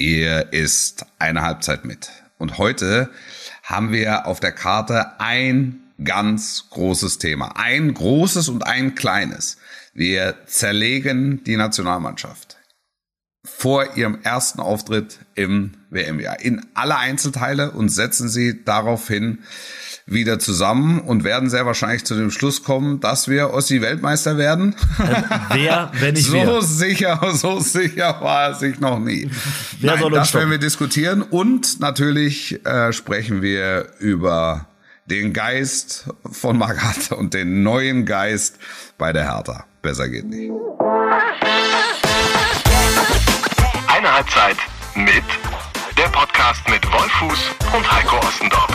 Hier ist eine Halbzeit mit. Und heute haben wir auf der Karte ein ganz großes Thema. Ein großes und ein kleines. Wir zerlegen die Nationalmannschaft vor ihrem ersten Auftritt im WM-Jahr in alle Einzelteile und setzen sie daraufhin wieder zusammen und werden sehr wahrscheinlich zu dem Schluss kommen, dass wir Ossi Weltmeister werden. Äh, wer, wenn nicht so wer? sicher, so sicher war er sich noch nie. Wer Nein, das werden stoppen? wir diskutieren und natürlich äh, sprechen wir über den Geist von Magath und den neuen Geist bei der Hertha. Besser geht nicht. Eine Halbzeit mit der Podcast mit Wolfuß und Heiko Ostendorf.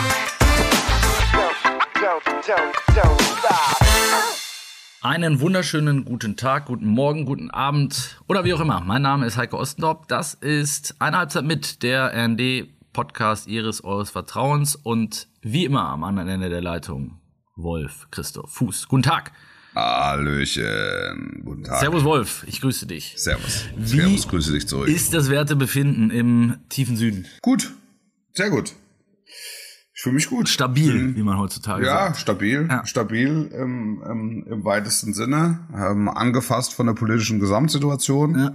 Einen wunderschönen guten Tag, guten Morgen, guten Abend oder wie auch immer. Mein Name ist Heiko Ostendorp. Das ist eine Halbzeit mit der RND Podcast Ihres Eures Vertrauens und wie immer am anderen Ende der Leitung Wolf Christoph Fuß. Guten Tag. Hallöchen. Guten Tag. Servus Wolf, ich grüße dich. Servus. Wie Servus, grüße dich zurück. Ist das Wertebefinden im tiefen Süden gut. Sehr gut. Ich fühle mich gut. stabil, wie man heutzutage Ja, sagt? stabil, Ja. stabil im, im, im weitesten Sinne, ähm, angefasst von der politischen Gesamtsituation. Ja.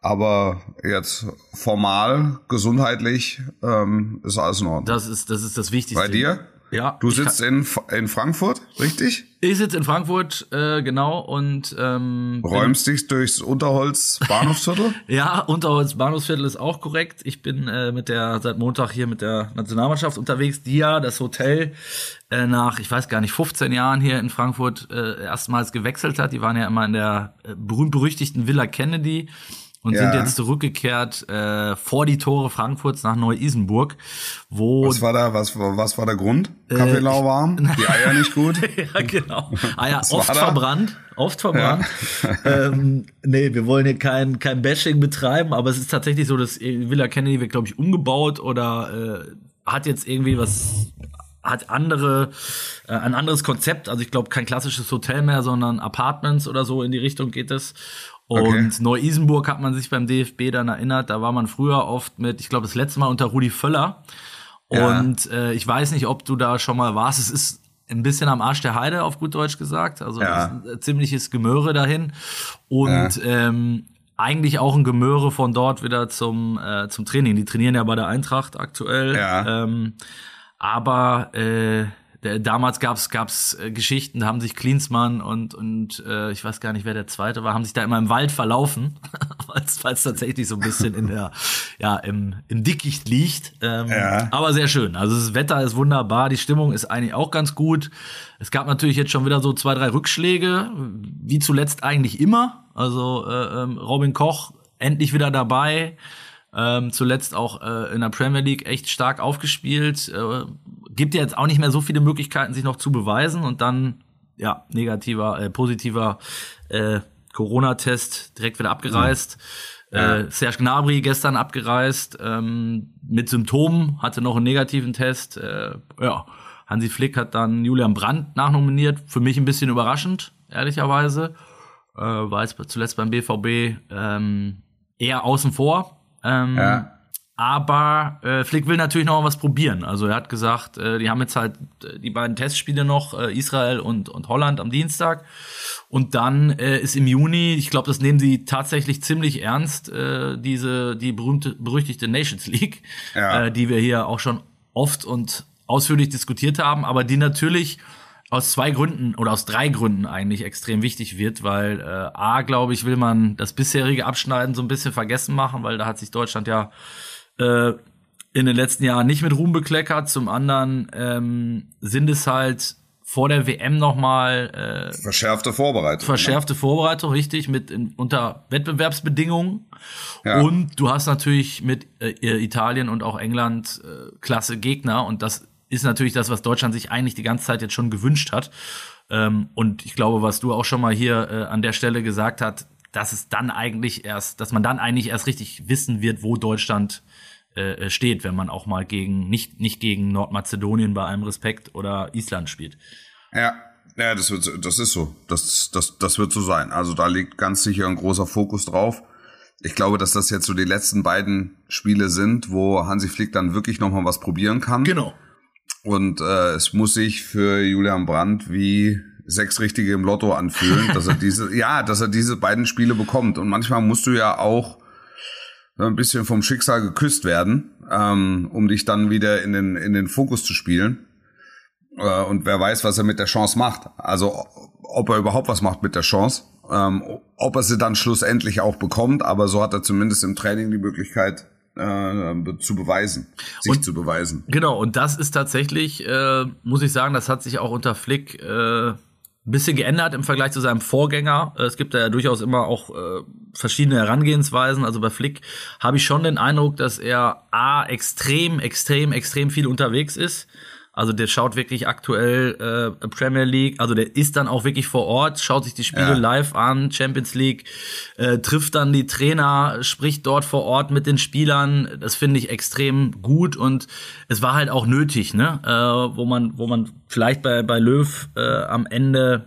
Aber jetzt formal, gesundheitlich ähm, ist alles in Ordnung. Das ist das ist das Wichtigste. Bei dir? Ja. Du sitzt in, in Frankfurt, richtig? Ich sitze in Frankfurt, äh, genau, und ähm, Räumst dich durchs Unterholz Bahnhofsviertel? Ja, Unterholz Bahnhofsviertel ist auch korrekt. Ich bin äh, mit der seit Montag hier mit der Nationalmannschaft unterwegs, die ja das Hotel äh, nach, ich weiß gar nicht, 15 Jahren hier in Frankfurt äh, erstmals gewechselt hat. Die waren ja immer in der äh, berühmt-berüchtigten Villa Kennedy und Ja. sind jetzt zurückgekehrt äh, vor die Tore Frankfurts nach Neu-Isenburg, wo Was war da, was, was war der Grund? Kaffee Äh, lauwarm? Die Eier nicht gut? ja, genau. Ah ja, Was oft verbrannt. Oft verbrannt. ähm, nee, wir wollen hier kein, kein Bashing betreiben, aber es ist tatsächlich so, dass Villa Kennedy wird, glaube ich, umgebaut oder äh, hat jetzt irgendwie was, hat andere, äh, ein anderes Konzept. Also ich glaube, kein klassisches Hotel mehr, sondern Apartments oder so in die Richtung geht es. Und Okay. Neu-Isenburg hat man sich beim DFB dann erinnert, da war man früher oft mit, ich glaube, das letzte Mal unter Rudi Völler. Ja. Und äh, ich weiß nicht, ob du da schon mal warst. Es ist ein bisschen am Arsch der Heide, auf gut Deutsch gesagt. Also Ja. es ist ein ziemliches Gemöre dahin. Und ähm, eigentlich auch ein Gemöre von dort wieder zum, äh, zum Training. Die trainieren ja bei der Eintracht aktuell. Ja. Ähm, aber äh, damals gab's gab's äh, Geschichten, da haben sich Klinsmann und und äh, ich weiß gar nicht, wer der zweite war, haben sich da immer im Wald verlaufen, weil es tatsächlich so ein bisschen in der ja im, im Dickicht liegt. Ähm, Ja. Aber sehr schön. Also das Wetter ist wunderbar, die Stimmung ist eigentlich auch ganz gut. Es gab natürlich jetzt schon wieder so zwei drei Rückschläge, wie zuletzt eigentlich immer. Also äh, ähm, Robin Koch endlich wieder dabei. Ähm, zuletzt auch äh, in der Premier League echt stark aufgespielt. Äh, gibt ja jetzt auch nicht mehr so viele Möglichkeiten, sich noch zu beweisen und dann, ja, negativer, äh, positiver äh, Corona-Test direkt wieder abgereist. Äh, Serge Gnabry gestern abgereist ähm, mit Symptomen, hatte noch einen negativen Test. Äh, ja, Hansi Flick hat dann Julian Brandt nachnominiert. Für mich ein bisschen überraschend, ehrlicherweise. Äh, war jetzt zuletzt beim BVB ähm, eher außen vor. Ähm, Ja. aber äh, Flick will natürlich noch was probieren. Also er hat gesagt, äh, die haben jetzt halt äh, die beiden Testspiele noch, äh, Israel und, und Holland am Dienstag. Und dann äh, ist im Juni, ich glaube, das nehmen sie tatsächlich ziemlich ernst, äh, diese die berühmte, berüchtigte Nations League, Ja. äh, die wir hier auch schon oft und ausführlich diskutiert haben, aber die natürlich aus zwei Gründen oder aus drei Gründen eigentlich extrem wichtig wird, weil äh, A, glaube ich, will man das bisherige Abschneiden so ein bisschen vergessen machen, weil da hat sich Deutschland ja äh, in den letzten Jahren nicht mit Ruhm bekleckert. Zum anderen ähm, sind es halt vor der WM nochmal äh, Verschärfte Vorbereitung. verschärfte Vorbereitung, richtig, mit in, unter Wettbewerbsbedingungen. Ja. Und du hast natürlich mit äh, Italien und auch England äh, klasse Gegner und das ist natürlich das, was Deutschland sich eigentlich die ganze Zeit jetzt schon gewünscht hat. Ähm, und ich glaube, was du auch schon mal hier äh, an der Stelle gesagt hast, dass es dann eigentlich erst, dass man dann eigentlich erst richtig wissen wird, wo Deutschland äh, steht, wenn man auch mal gegen, nicht, nicht gegen Nordmazedonien bei allem Respekt oder Island spielt. Ja, ja, das wird, das ist so. Das, das, das wird so sein. Also da liegt ganz sicher ein großer Fokus drauf. Ich glaube, dass das jetzt so die letzten beiden Spiele sind, wo Hansi Flick dann wirklich nochmal was probieren kann. Genau. Und äh, es muss sich für Julian Brandt wie sechs Richtige im Lotto anfühlen, dass er diese, ja, dass er diese beiden Spiele bekommt. Und manchmal musst du ja auch ein bisschen vom Schicksal geküsst werden, ähm, um dich dann wieder in den, in den Fokus zu spielen. Äh, und wer weiß, was er mit der Chance macht. Also ob er überhaupt was macht mit der Chance. Ähm, ob er sie dann schlussendlich auch bekommt, aber so hat er zumindest im Training die Möglichkeit, äh, zu beweisen, sich Und- zu beweisen. Genau, und das ist tatsächlich, äh, muss ich sagen, das hat sich auch unter Flick äh, ein bisschen geändert im Vergleich zu seinem Vorgänger. Äh, Es gibt da ja durchaus immer auch äh, verschiedene Herangehensweisen. Also bei Flick habe ich schon den Eindruck, dass er A, extrem, extrem, extrem viel unterwegs ist. Also der schaut wirklich aktuell äh, Premier League, also der ist dann auch wirklich vor Ort, schaut sich die Spiele Ja. live an, Champions League, äh, trifft dann die Trainer, spricht dort vor Ort mit den Spielern. Das finde ich extrem gut und es war halt auch nötig, ne? Äh, wo man, wo man vielleicht bei, bei Löw äh, am Ende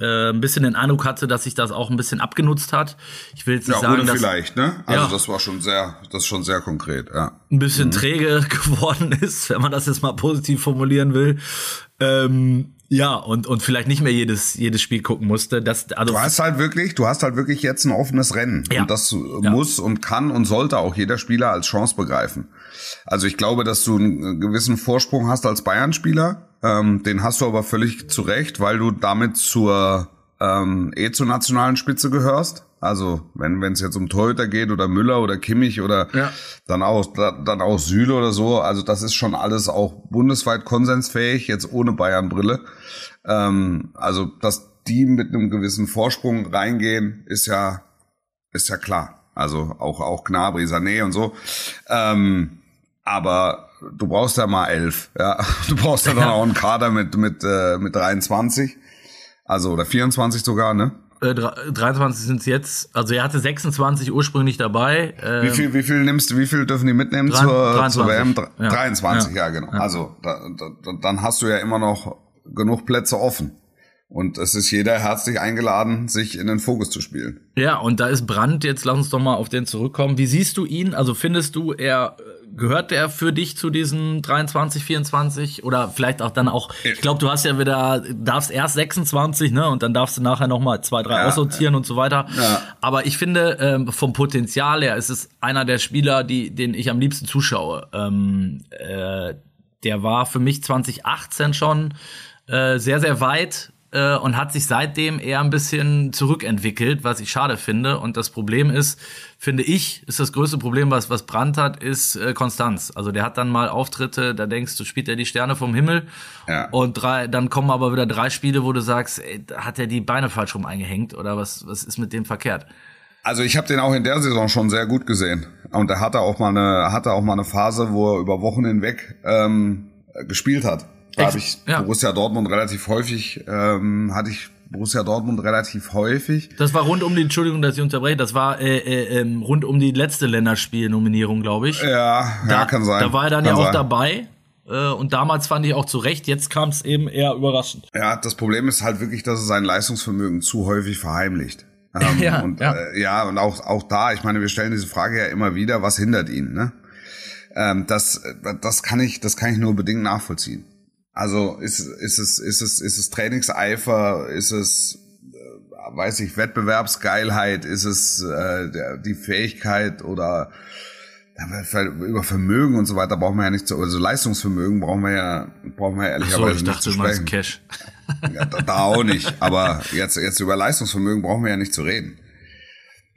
äh, ein bisschen den Eindruck hatte, dass sich das auch ein bisschen abgenutzt hat. Ich will jetzt nicht Ja, sagen, dass vielleicht, ne? Also Ja. das war schon sehr, das ist schon sehr konkret, ja. ein bisschen träge geworden ist, wenn man das jetzt mal positiv formulieren will. Ähm, ja, und, und vielleicht nicht mehr jedes, jedes Spiel gucken musste. Das, also, Du hast halt wirklich, du hast halt wirklich jetzt ein offenes Rennen. Ja. Und das Ja. muss und kann und sollte auch jeder Spieler als Chance begreifen. Also ich glaube, dass du einen gewissen Vorsprung hast als Bayern-Spieler. Ähm, den hast du aber völlig zu Recht, weil du damit zur ähm, eh zur nationalen Spitze gehörst. Also wenn es jetzt um Torhüter geht oder Müller oder Kimmich oder Ja. dann auch da- dann auch Süle oder so. Also das ist schon alles auch bundesweit konsensfähig jetzt ohne Bayern-Brille. Ähm, also, dass die mit einem gewissen Vorsprung reingehen, ist ja, ist ja klar. Also auch, auch Gnabry, Sané und so. Ähm, aber du brauchst ja mal elf. Ja, du brauchst ja dann auch einen Kader mit, mit, äh, mit 23. Also, oder 24 sogar, ne? Äh, dre- 23 sind es jetzt. Also er hatte 26 ursprünglich dabei. Äh, Wie viel, wie viel nimmst du, wie viel dürfen die mitnehmen Drei- zur, 23. zur WM? Dr- Ja. 23, ja, Ja. genau. Ja. Also, da, da, dann hast du ja immer noch genug Plätze offen. Und es ist jeder herzlich eingeladen, sich in den Fokus zu spielen. Ja, und da ist Brandt, jetzt lass uns doch mal auf den zurückkommen. Wie siehst du ihn? Also findest du, er gehört er für dich zu diesen 23, 24 oder vielleicht auch dann auch, ich glaube, du hast ja wieder, darfst erst 26, ne, und dann darfst du nachher noch mal zwei, drei Ja, aussortieren und so weiter. Ja. Aber ich finde, ähm, vom Potenzial her ist es einer der Spieler, die, den ich am liebsten zuschaue. Ähm, äh, der war für mich 2018 schon äh, sehr, sehr weit äh, und hat sich seitdem eher ein bisschen zurückentwickelt, was ich schade finde. Und das Problem ist, finde ich, ist das größte Problem, was, was Brandt hat, ist äh, Konstanz. Also der hat dann mal Auftritte, da denkst du, spielt er die Sterne vom Himmel. Ja. Und drei, dann kommen aber wieder drei Spiele, wo du sagst, ey, da hat er die Beine falsch rum eingehängt oder was, was ist mit dem verkehrt? Also ich habe den auch in der Saison schon sehr gut gesehen. Und er hatte auch mal eine, hatte auch mal eine Phase, wo er über Wochen hinweg ähm, gespielt hat. Da habe ich ja. Borussia Dortmund relativ häufig, ähm, hatte ich Borussia Dortmund relativ häufig. Das war rund um die, Entschuldigung, dass ich unterbreche, das war äh, äh, ähm, rund um die letzte Länderspielnominierung, glaube ich. Ja, da, ja, kann sein. Da war er dann kann ja auch sein. dabei. Äh, und damals fand ich auch zu Recht, jetzt kam es eben eher überraschend. Ja, das Problem ist halt wirklich, dass er sein Leistungsvermögen zu häufig verheimlicht. Ähm, Ja, und, ja. Äh, ja, und auch, auch da, ich meine, wir stellen diese Frage ja immer wieder, was hindert ihn, ne? Ähm, das, das kann ich, das kann ich nur bedingt nachvollziehen. Also ist, ist es, ist es, ist es Trainingseifer, ist es, äh, weiß ich, Wettbewerbsgeilheit, ist es äh, der, die Fähigkeit oder ja, über Vermögen und so weiter brauchen wir ja nicht zu, also Leistungsvermögen brauchen wir ja, brauchen wir ja So, ehrlicherweise ich nicht dachte, zu du sprechen. Cash. Ja, da, da auch nicht. Aber jetzt, jetzt über Leistungsvermögen brauchen wir ja nicht zu reden.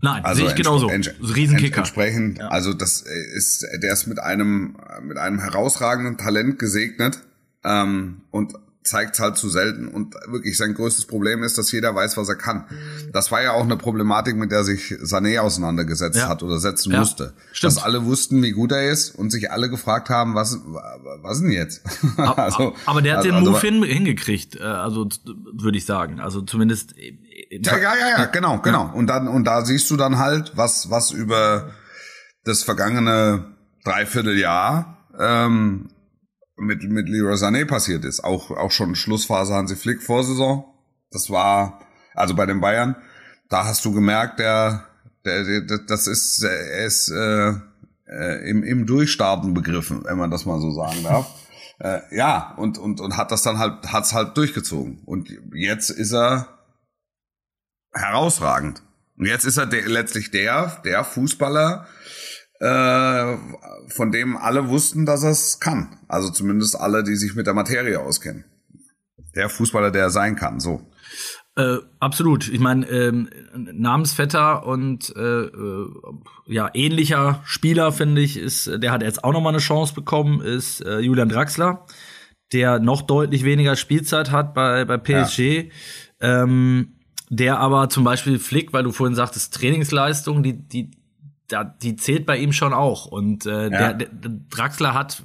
Nein, Also sehe ich genauso. Riesenkicker. ents- Entsprechend, also das ist, der ist mit einem, mit einem herausragenden Talent gesegnet ähm, und zeigt halt zu selten. Und wirklich sein größtes Problem ist, dass jeder weiß, was er kann. Das war ja auch eine Problematik, mit der sich Sané auseinandergesetzt Ja. hat oder setzen Ja, musste. stimmt. Dass alle wussten, wie gut er ist und sich alle gefragt haben, was, was denn jetzt? Aber, Also- aber der hat also- den also- Move hin, hingekriegt, äh, also würde ich sagen. Also zumindest. äh, im Ja, ja, ja, ja, genau, genau. Und dann, und da siehst du dann halt, was, was über das vergangene Dreivierteljahr ähm, mit, mit Leroy Sané passiert ist. Auch, auch schon Schlussphase Hansi Flick Vorsaison. Das war, also bei den Bayern, da hast du gemerkt, der, der, der, das ist, er ist äh, äh, im, im Durchstarten begriffen, wenn man das mal so sagen darf. äh, ja, und, und, und hat das dann halt, hat's halt durchgezogen. Und jetzt ist er herausragend. Und jetzt ist er de letztlich der, der Fußballer, äh, von dem alle wussten, dass er es kann. Also zumindest alle, die sich mit der Materie auskennen. Der Fußballer, der er sein kann, so. Äh, absolut. Ich meine, ähm, Namensvetter und äh, äh, ja ähnlicher Spieler finde ich ist, der hat jetzt auch noch mal eine Chance bekommen, ist äh, Julian Draxler, der noch deutlich weniger Spielzeit hat bei bei PSG. Ja. Ähm, der aber zum Beispiel Flick, weil du vorhin sagtest, Trainingsleistung, die, die, die zählt bei ihm schon auch. Und äh, ja. der, der Draxler hat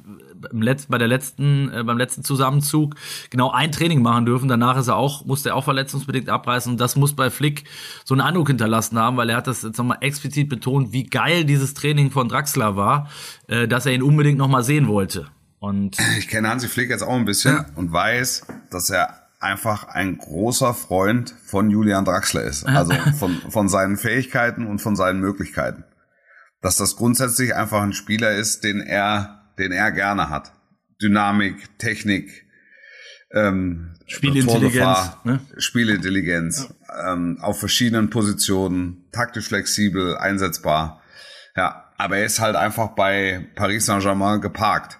im Letz-, bei der letzten, äh, beim letzten Zusammenzug genau ein Training machen dürfen. Danach ist er auch, musste er auch verletzungsbedingt abreißen. Und das muss bei Flick so einen Eindruck hinterlassen haben, weil er hat das jetzt nochmal explizit betont, wie geil dieses Training von Draxler war, äh, dass er ihn unbedingt nochmal sehen wollte. Und ich kenne Hansi Flick jetzt auch ein bisschen ja. und weiß, dass er einfach ein großer Freund von Julian Draxler ist. Also von, von seinen Fähigkeiten und von seinen Möglichkeiten. Dass das grundsätzlich einfach ein Spieler ist, den er den er gerne hat. Dynamik, Technik, ähm, Spielintelligenz, ne? Spielintelligenz ja. ähm, auf verschiedenen Positionen, taktisch flexibel, einsetzbar. Ja, aber er ist halt einfach bei Paris Saint-Germain geparkt.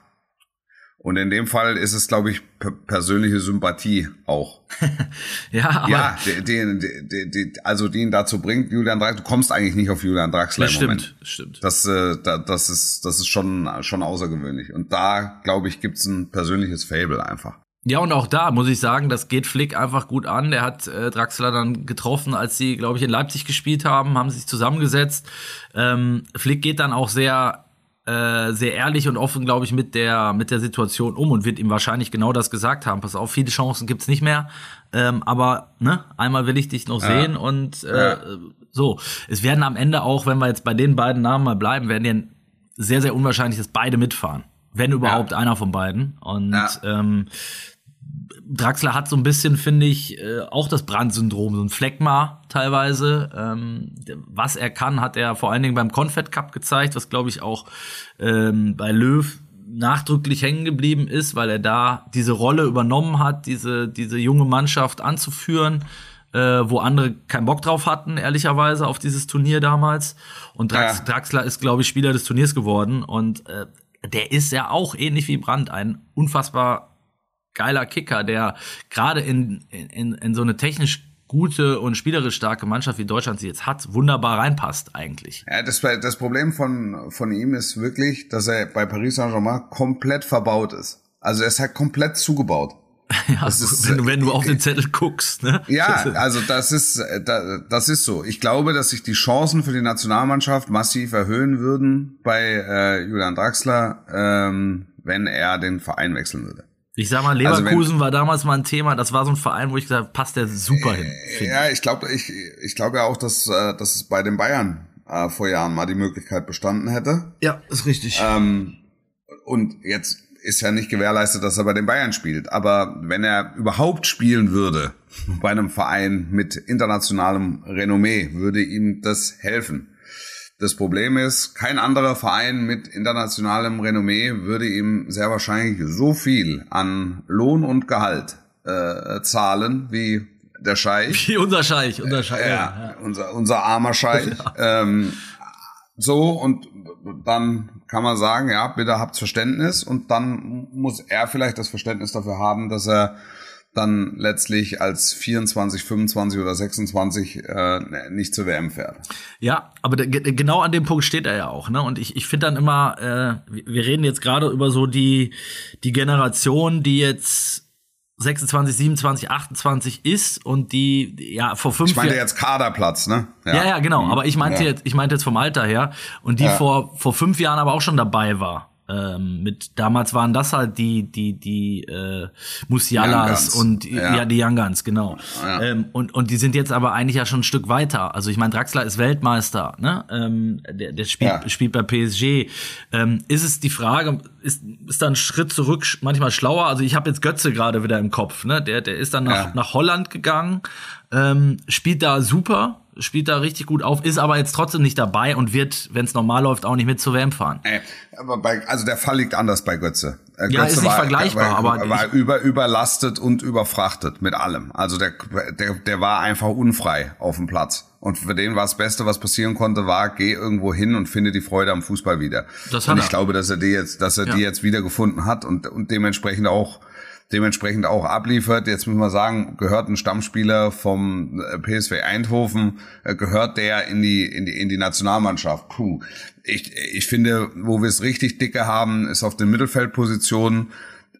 Und in dem Fall ist es, glaube ich, persönliche Sympathie auch. ja, aber ja, den, den, den, also den dazu bringt, Julian Draxler, du kommst eigentlich nicht auf Julian Draxler im stimmt, Moment. Stimmt, Das, äh, das ist, das ist schon, schon außergewöhnlich. Und da, glaube ich, gibt's ein persönliches Fable einfach. Ja, und auch da muss ich sagen, das geht Flick einfach gut an. Der hat äh, Draxler dann getroffen, als sie, glaube ich, in Leipzig gespielt haben, haben sich zusammengesetzt. Ähm, Flick geht dann auch sehr äh, sehr ehrlich und offen, glaube ich, mit der, mit der Situation um und wird ihm wahrscheinlich genau das gesagt haben. Pass auf, viele Chancen gibt's nicht mehr. Ähm, aber ne, einmal will ich dich noch ja. sehen und äh, ja. so. Es werden am Ende auch, wenn wir jetzt bei den beiden Namen mal bleiben, werden ja sehr, sehr unwahrscheinlich, dass beide mitfahren. Wenn überhaupt ja. einer von beiden. Und ähm, Draxler hat so ein bisschen, finde ich, äh, auch das Brandsyndrom, so ein Fleckma teilweise. Ähm, was er kann, hat er vor allen Dingen beim Confed Cup gezeigt, was glaube ich auch ähm, bei Löw nachdrücklich hängen geblieben ist, weil er da diese Rolle übernommen hat, diese, diese junge Mannschaft anzuführen, äh, wo andere keinen Bock drauf hatten, ehrlicherweise, auf dieses Turnier damals. Und Drax, ja. Draxler ist, glaube ich, Spieler des Turniers geworden. Und äh, der ist ja auch ähnlich wie Brandt ein unfassbar geiler Kicker, der gerade in, in, in so eine technisch gute und spielerisch starke Mannschaft wie Deutschland sie jetzt hat, wunderbar reinpasst eigentlich. Ja, das, das Problem von, von ihm ist wirklich, dass er bei Paris Saint-Germain komplett verbaut ist. Also er ist halt komplett zugebaut. ja, ist, wenn, du, wenn du auf den Zettel guckst, ne? Ja, also das ist, das ist so. Ich glaube, dass sich die Chancen für die Nationalmannschaft massiv erhöhen würden bei äh, Julian Draxler, ähm, wenn er den Verein wechseln würde. Ich sag mal, Leverkusen also wenn, war damals mal ein Thema. Das war so ein Verein, wo ich gesagt habe, passt der super hin. Ja, ich glaube, ich, ich glaube ja auch, dass, äh, dass es bei den Bayern äh, vor Jahren mal die Möglichkeit bestanden hätte. Ja, ist richtig. Ähm, und jetzt ist ja nicht gewährleistet, dass er bei den Bayern spielt. Aber wenn er überhaupt spielen würde bei einem Verein mit internationalem Renommee, würde ihm das helfen. Das Problem ist, kein anderer Verein mit internationalem Renommee würde ihm sehr wahrscheinlich so viel an Lohn und Gehalt äh, zahlen wie der Scheich. Wie unser Scheich, unser Scheich. Äh, ja, ja, Unser, unser armer Scheich. Ja. Ähm, so, und dann kann man sagen, ja, bitte habt Verständnis und dann muss er vielleicht das Verständnis dafür haben, dass er dann letztlich als 24, 25 oder 26 äh, nicht zur WM fährt. Ja, aber genau an dem Punkt steht er ja auch, ne? Und ich, ich finde dann immer, äh, wir reden jetzt gerade über so die die Generation, die jetzt 26, 27, 28 ist und die ja vor fünf Ich meinte jetzt Kaderplatz, ne? Ja, ja, ja genau. Mhm. Aber ich meinte ja. jetzt, ich meinte jetzt vom Alter her und die ja. vor vor fünf Jahren aber auch schon dabei war. Ähm, mit damals waren das halt die die die äh, Musialas und ja. ja. die Young Guns genau. Ja. ähm, und und die sind jetzt aber eigentlich ja schon ein Stück weiter. Also ich meine Draxler ist Weltmeister ne? Ähm, der der spielt ja. spielt bei PSG ähm, ist es die Frage ist ist da ein Schritt zurück manchmal schlauer? Also ich habe jetzt Götze gerade wieder im Kopf ne? Der der ist dann nach nach Holland gegangen. Ähm, spielt da super spielt da richtig gut auf, ist aber jetzt trotzdem nicht dabei und wird, wenn es normal läuft, auch nicht mit zur WM fahren. Ey, aber bei, also der Fall liegt anders bei Götze. Äh, ja, ist nicht war, vergleichbar, war, aber war über, überlastet und überfrachtet mit allem. Also der, der, der war einfach unfrei auf dem Platz. Und für den war das Beste, was passieren konnte, war, geh irgendwo hin und finde die Freude am Fußball wieder. Das und ich er. glaube, dass er die jetzt, dass er ja. die jetzt wieder gefunden hat und, und dementsprechend auch dementsprechend auch abliefert. Jetzt muss man sagen, gehört ein Stammspieler vom äh, PSV Eindhoven, äh, gehört der in die, in die, in die Nationalmannschaft. Puh. Ich, ich finde, wo wir es richtig dicke haben, ist auf den Mittelfeldpositionen.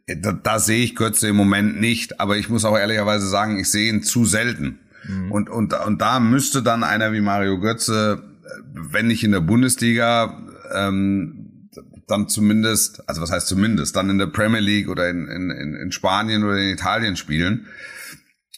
Da, da sehe ich Götze im Moment nicht, aber ich muss auch ehrlicherweise sagen, ich sehe ihn zu selten. Mhm. Und, und, und da müsste dann einer wie Mario Götze, äh, wenn nicht in der Bundesliga, ähm, dann zumindest, also was heißt zumindest, dann in der Premier League oder in, in, in Spanien oder in Italien spielen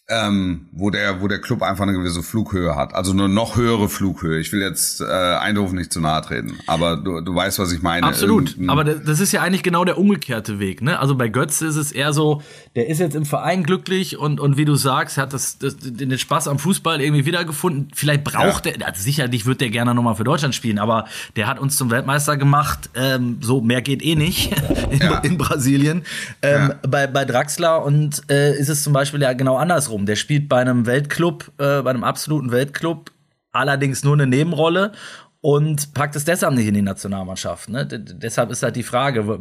ähm, wo der, wo der Club einfach eine gewisse Flughöhe hat. Also eine noch höhere Flughöhe. Ich will jetzt äh, Eindhoven nicht zu nahe treten, aber du, du weißt, was ich meine. Absolut. Irgendein aber das ist ja eigentlich genau der umgekehrte Weg. Ne? Also bei Götz ist es eher so, der ist jetzt im Verein glücklich und, und wie du sagst, hat das, das, den Spaß am Fußball irgendwie wiedergefunden. Vielleicht braucht ja. er, also sicherlich wird der gerne nochmal für Deutschland spielen, aber der hat uns zum Weltmeister gemacht. Ähm, so mehr geht eh nicht in, ja. in Brasilien. Ähm, ja. bei, bei Draxler und äh, ist es zum Beispiel ja genau andersrum andersrum. Der spielt bei einem Weltclub, äh, bei einem absoluten Weltclub, allerdings nur eine Nebenrolle und packt es deshalb nicht in die Nationalmannschaft. Ne? deshalb ist halt die Frage,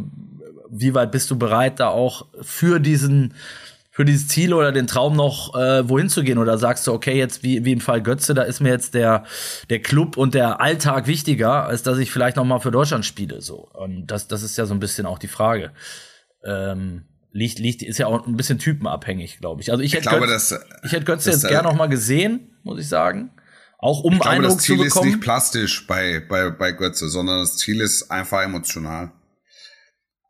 wie weit bist du bereit, da auch für diesen für dieses Ziel oder den Traum noch äh, wohin zu gehen oder sagst du okay jetzt wie, wie im Fall Götze da ist mir jetzt der der Club und der Alltag wichtiger als dass ich vielleicht noch mal für Deutschland spiele so und das das ist ja so ein bisschen auch die Frage ähm, liegt, liegt, ist ja auch ein bisschen typenabhängig, glaube ich. Also ich, ich hätte glaube, Götz, das, ich hätte Götze jetzt äh, gerne noch mal gesehen, muss ich sagen. Auch um ich glaube, Eindruck das Ziel zu bekommen. ist nicht plastisch bei, bei, bei Götze, sondern das Ziel ist einfach emotional.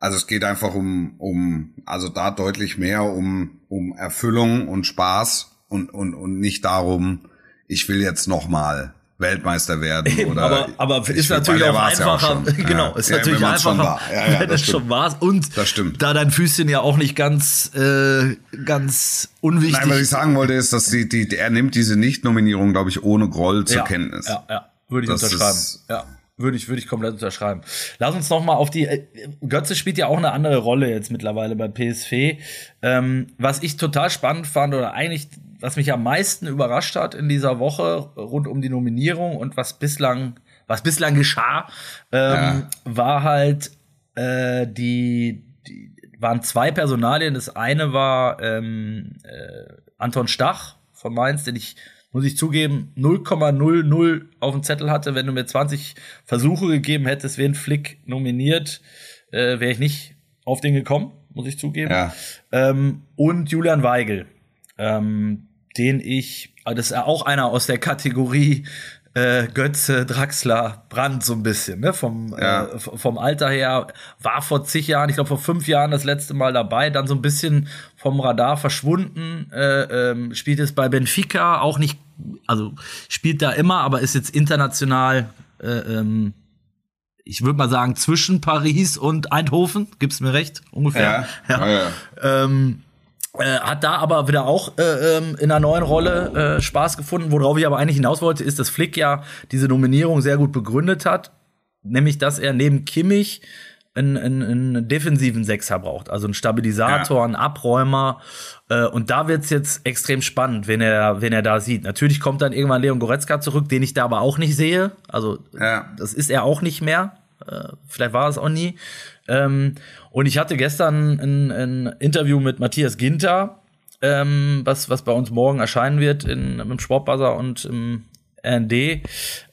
Also es geht einfach um, um, also da deutlich mehr um, um Erfüllung und Spaß und, und, und nicht darum, ich will jetzt noch mal Weltmeister werden. Oder aber aber ist natürlich auch einfacher. Ja auch genau, ist ja, natürlich einfacher, ja, wenn es schon war. Und das stimmt. da dein Füßchen ja auch nicht ganz äh, ganz unwichtig. Nein, was ich sagen wollte, ist, dass die, die, er nimmt diese Nicht-Nominierung, glaube ich, ohne Groll zur Kenntnis. Ja, ja, würde ich das unterschreiben. Ja. Würde ich, würde ich komplett unterschreiben. Lass uns noch mal auf die. Äh, Götze spielt ja auch eine andere Rolle jetzt mittlerweile bei PSV. Ähm, was ich total spannend fand oder eigentlich was mich am meisten überrascht hat in dieser Woche rund um die Nominierung und was bislang, was bislang geschah, ähm, ja. war halt äh, die, die waren zwei Personalien. Das eine war ähm, äh, Anton Stach von Mainz, den ich muss ich zugeben, 0,00 auf dem Zettel hatte. Wenn du mir 20 Versuche gegeben hättest, wen Flick nominiert, äh, wäre ich nicht auf den gekommen, muss ich zugeben. Ja. Ähm, und Julian Weigel, ähm, den ich, ah, das ist auch einer aus der Kategorie äh, Götze, Draxler, Brand so ein bisschen, ne? Vom, ja. äh, vom Alter her, war vor zig Jahren, ich glaube vor fünf Jahren das letzte Mal dabei, dann so ein bisschen vom Radar verschwunden, äh, ähm, spielt es bei Benfica auch nicht, also spielt da immer, aber ist jetzt international, äh, ähm, ich würde mal sagen, zwischen Paris und Eindhoven, gibt's mir recht, ungefähr. Ja. ja. ja. Ähm, äh, hat da aber wieder auch äh, ähm, in einer neuen Rolle äh, Spaß gefunden. Worauf ich aber eigentlich hinaus wollte, ist, dass Flick ja diese Nominierung sehr gut begründet hat. Nämlich, dass er neben Kimmich einen, einen, einen defensiven Sechser braucht. Also einen Stabilisator, ja. einen Abräumer. Äh, und da wird's jetzt extrem spannend, wenn er, wenn er da sieht. Natürlich kommt dann irgendwann Leon Goretzka zurück, den ich da aber auch nicht sehe. Also ja. das ist er auch nicht mehr. Äh, vielleicht war es auch nie. Ähm, und ich hatte gestern ein, ein Interview mit Matthias Ginter, ähm, was, was bei uns morgen erscheinen wird in, im Sportbuzzer und im RND, ähm,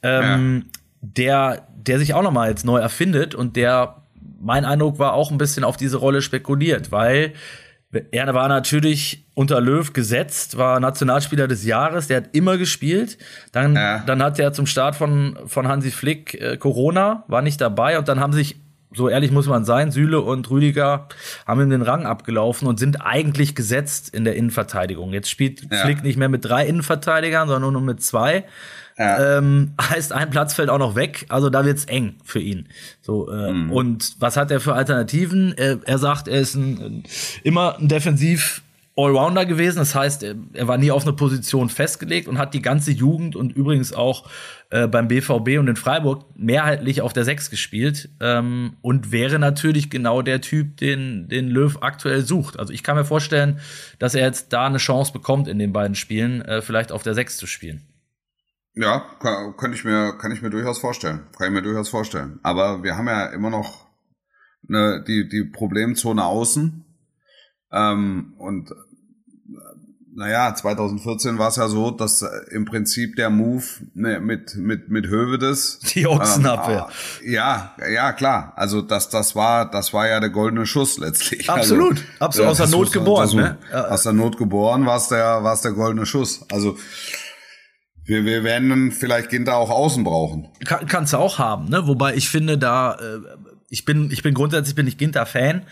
ja. der, der sich auch nochmal jetzt neu erfindet und der, mein Eindruck war, auch ein bisschen auf diese Rolle spekuliert, weil er war natürlich unter Löw gesetzt, war Nationalspieler des Jahres, der hat immer gespielt. Dann, ja. dann hat er zum Start von, von Hansi Flick äh, Corona, war nicht dabei und dann haben sich so ehrlich muss man sein, Süle und Rüdiger haben ihm den Rang abgelaufen und sind eigentlich gesetzt in der Innenverteidigung. Jetzt spielt ja. Flick nicht mehr mit drei Innenverteidigern, sondern nur mit zwei. Ja. Ähm, heißt, ein Platz fällt auch noch weg, also da wird's eng für ihn. So äh, mhm. und was hat er für Alternativen? Er, er sagt, er ist ein, immer ein defensiv Allrounder gewesen. Das heißt, er war nie auf eine Position festgelegt und hat die ganze Jugend und übrigens auch äh, beim BVB und in Freiburg mehrheitlich auf der Sechs gespielt ähm, und wäre natürlich genau der Typ, den, den Löw aktuell sucht. Also ich kann mir vorstellen, dass er jetzt da eine Chance bekommt, in den beiden Spielen äh, vielleicht auf der Sechs zu spielen. Ja, kann, kann ich mir kann ich mir durchaus vorstellen. Kann ich mir durchaus vorstellen. Aber wir haben ja immer noch eine, die die Problemzone außen ähm, und naja, 2014 war es ja so, dass äh, im Prinzip der Move ne, mit mit mit Hövedes die Ochsenabwehr. Ähm, ja, ja klar. Also das das war das war ja der goldene Schuss letztlich. Absolut, also, absolut aus der Not geboren. Das, ne? Aus der Not geboren war es der war es der goldene Schuss. Also wir, wir werden vielleicht Ginter auch außen brauchen. Kann, kannst du auch haben, ne? Wobei ich finde, da äh, ich bin, ich bin grundsätzlich bin ich Ginter-Fan,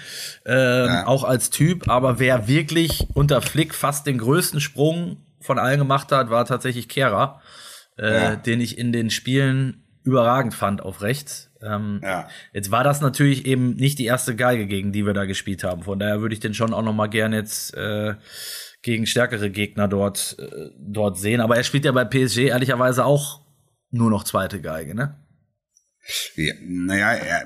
äh, ja. auch als Typ, aber wer wirklich unter Flick fast den größten Sprung von allen gemacht hat, war tatsächlich Kehrer, äh, ja. den ich in den Spielen überragend fand auf rechts. Ähm, ja. Jetzt war das natürlich eben nicht die erste Geige, gegen die wir da gespielt haben. Von daher würde ich den schon auch noch mal gern jetzt äh, gegen stärkere Gegner dort, äh, dort sehen. Aber er spielt ja bei PSG ehrlicherweise auch nur noch zweite Geige, ne? Ja, naja, er,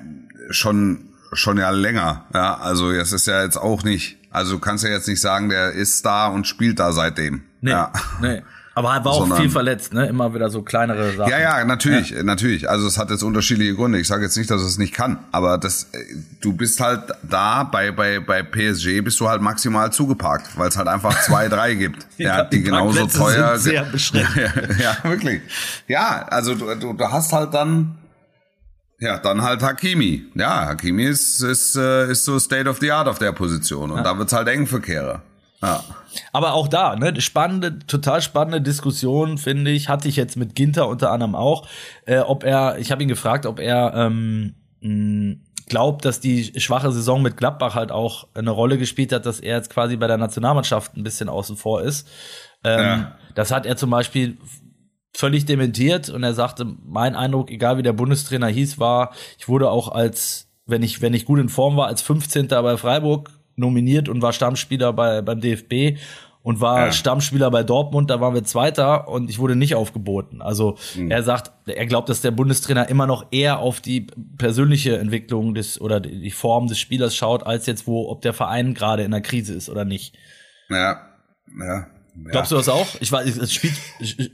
schon schon ja länger. Ja, also es ist ja jetzt auch nicht. Also du kannst ja jetzt nicht sagen, der ist da und spielt da seitdem. Nee, ja. nee. Aber er war auch Sondern, viel verletzt, ne? Immer wieder so kleinere Sachen. Ja, ja, natürlich, ja. natürlich. Also es hat jetzt unterschiedliche Gründe. Ich sage jetzt nicht, dass es nicht kann, aber das, du bist halt da bei bei bei PSG bist du halt maximal zugeparkt, weil es halt einfach zwei, drei gibt, ja, die, die genauso teuer sind. Sehr beschränkt. ja, ja, wirklich. Ja, also du, du, du hast halt dann ja, dann halt Hakimi. Ja, Hakimi ist, ist, äh, ist so State of the Art auf der Position. Und ja. da wird's halt eng für Kehrer. Ja. Aber auch da, ne, spannende, total spannende Diskussion, finde ich, hatte ich jetzt mit Ginter unter anderem auch, äh, ob er, ich habe ihn gefragt, ob er ähm, glaubt, dass die schwache Saison mit Gladbach halt auch eine Rolle gespielt hat, dass er jetzt quasi bei der Nationalmannschaft ein bisschen außen vor ist. Ähm, ja. Das hat er zum Beispiel völlig dementiert und er sagte, mein Eindruck, egal wie der Bundestrainer hieß, war, ich wurde auch als, wenn ich, wenn ich gut in Form war, als 15. bei Freiburg nominiert und war Stammspieler bei, beim DFB und war ja. Stammspieler bei Dortmund, da waren wir Zweiter und ich wurde nicht aufgeboten. Also mhm. er sagt, er glaubt, dass der Bundestrainer immer noch eher auf die persönliche Entwicklung des oder die Form des Spielers schaut, als jetzt wo, ob der Verein gerade in der Krise ist oder nicht. Ja, ja. Ja. Glaubst du das auch? Ich weiß, es spielt,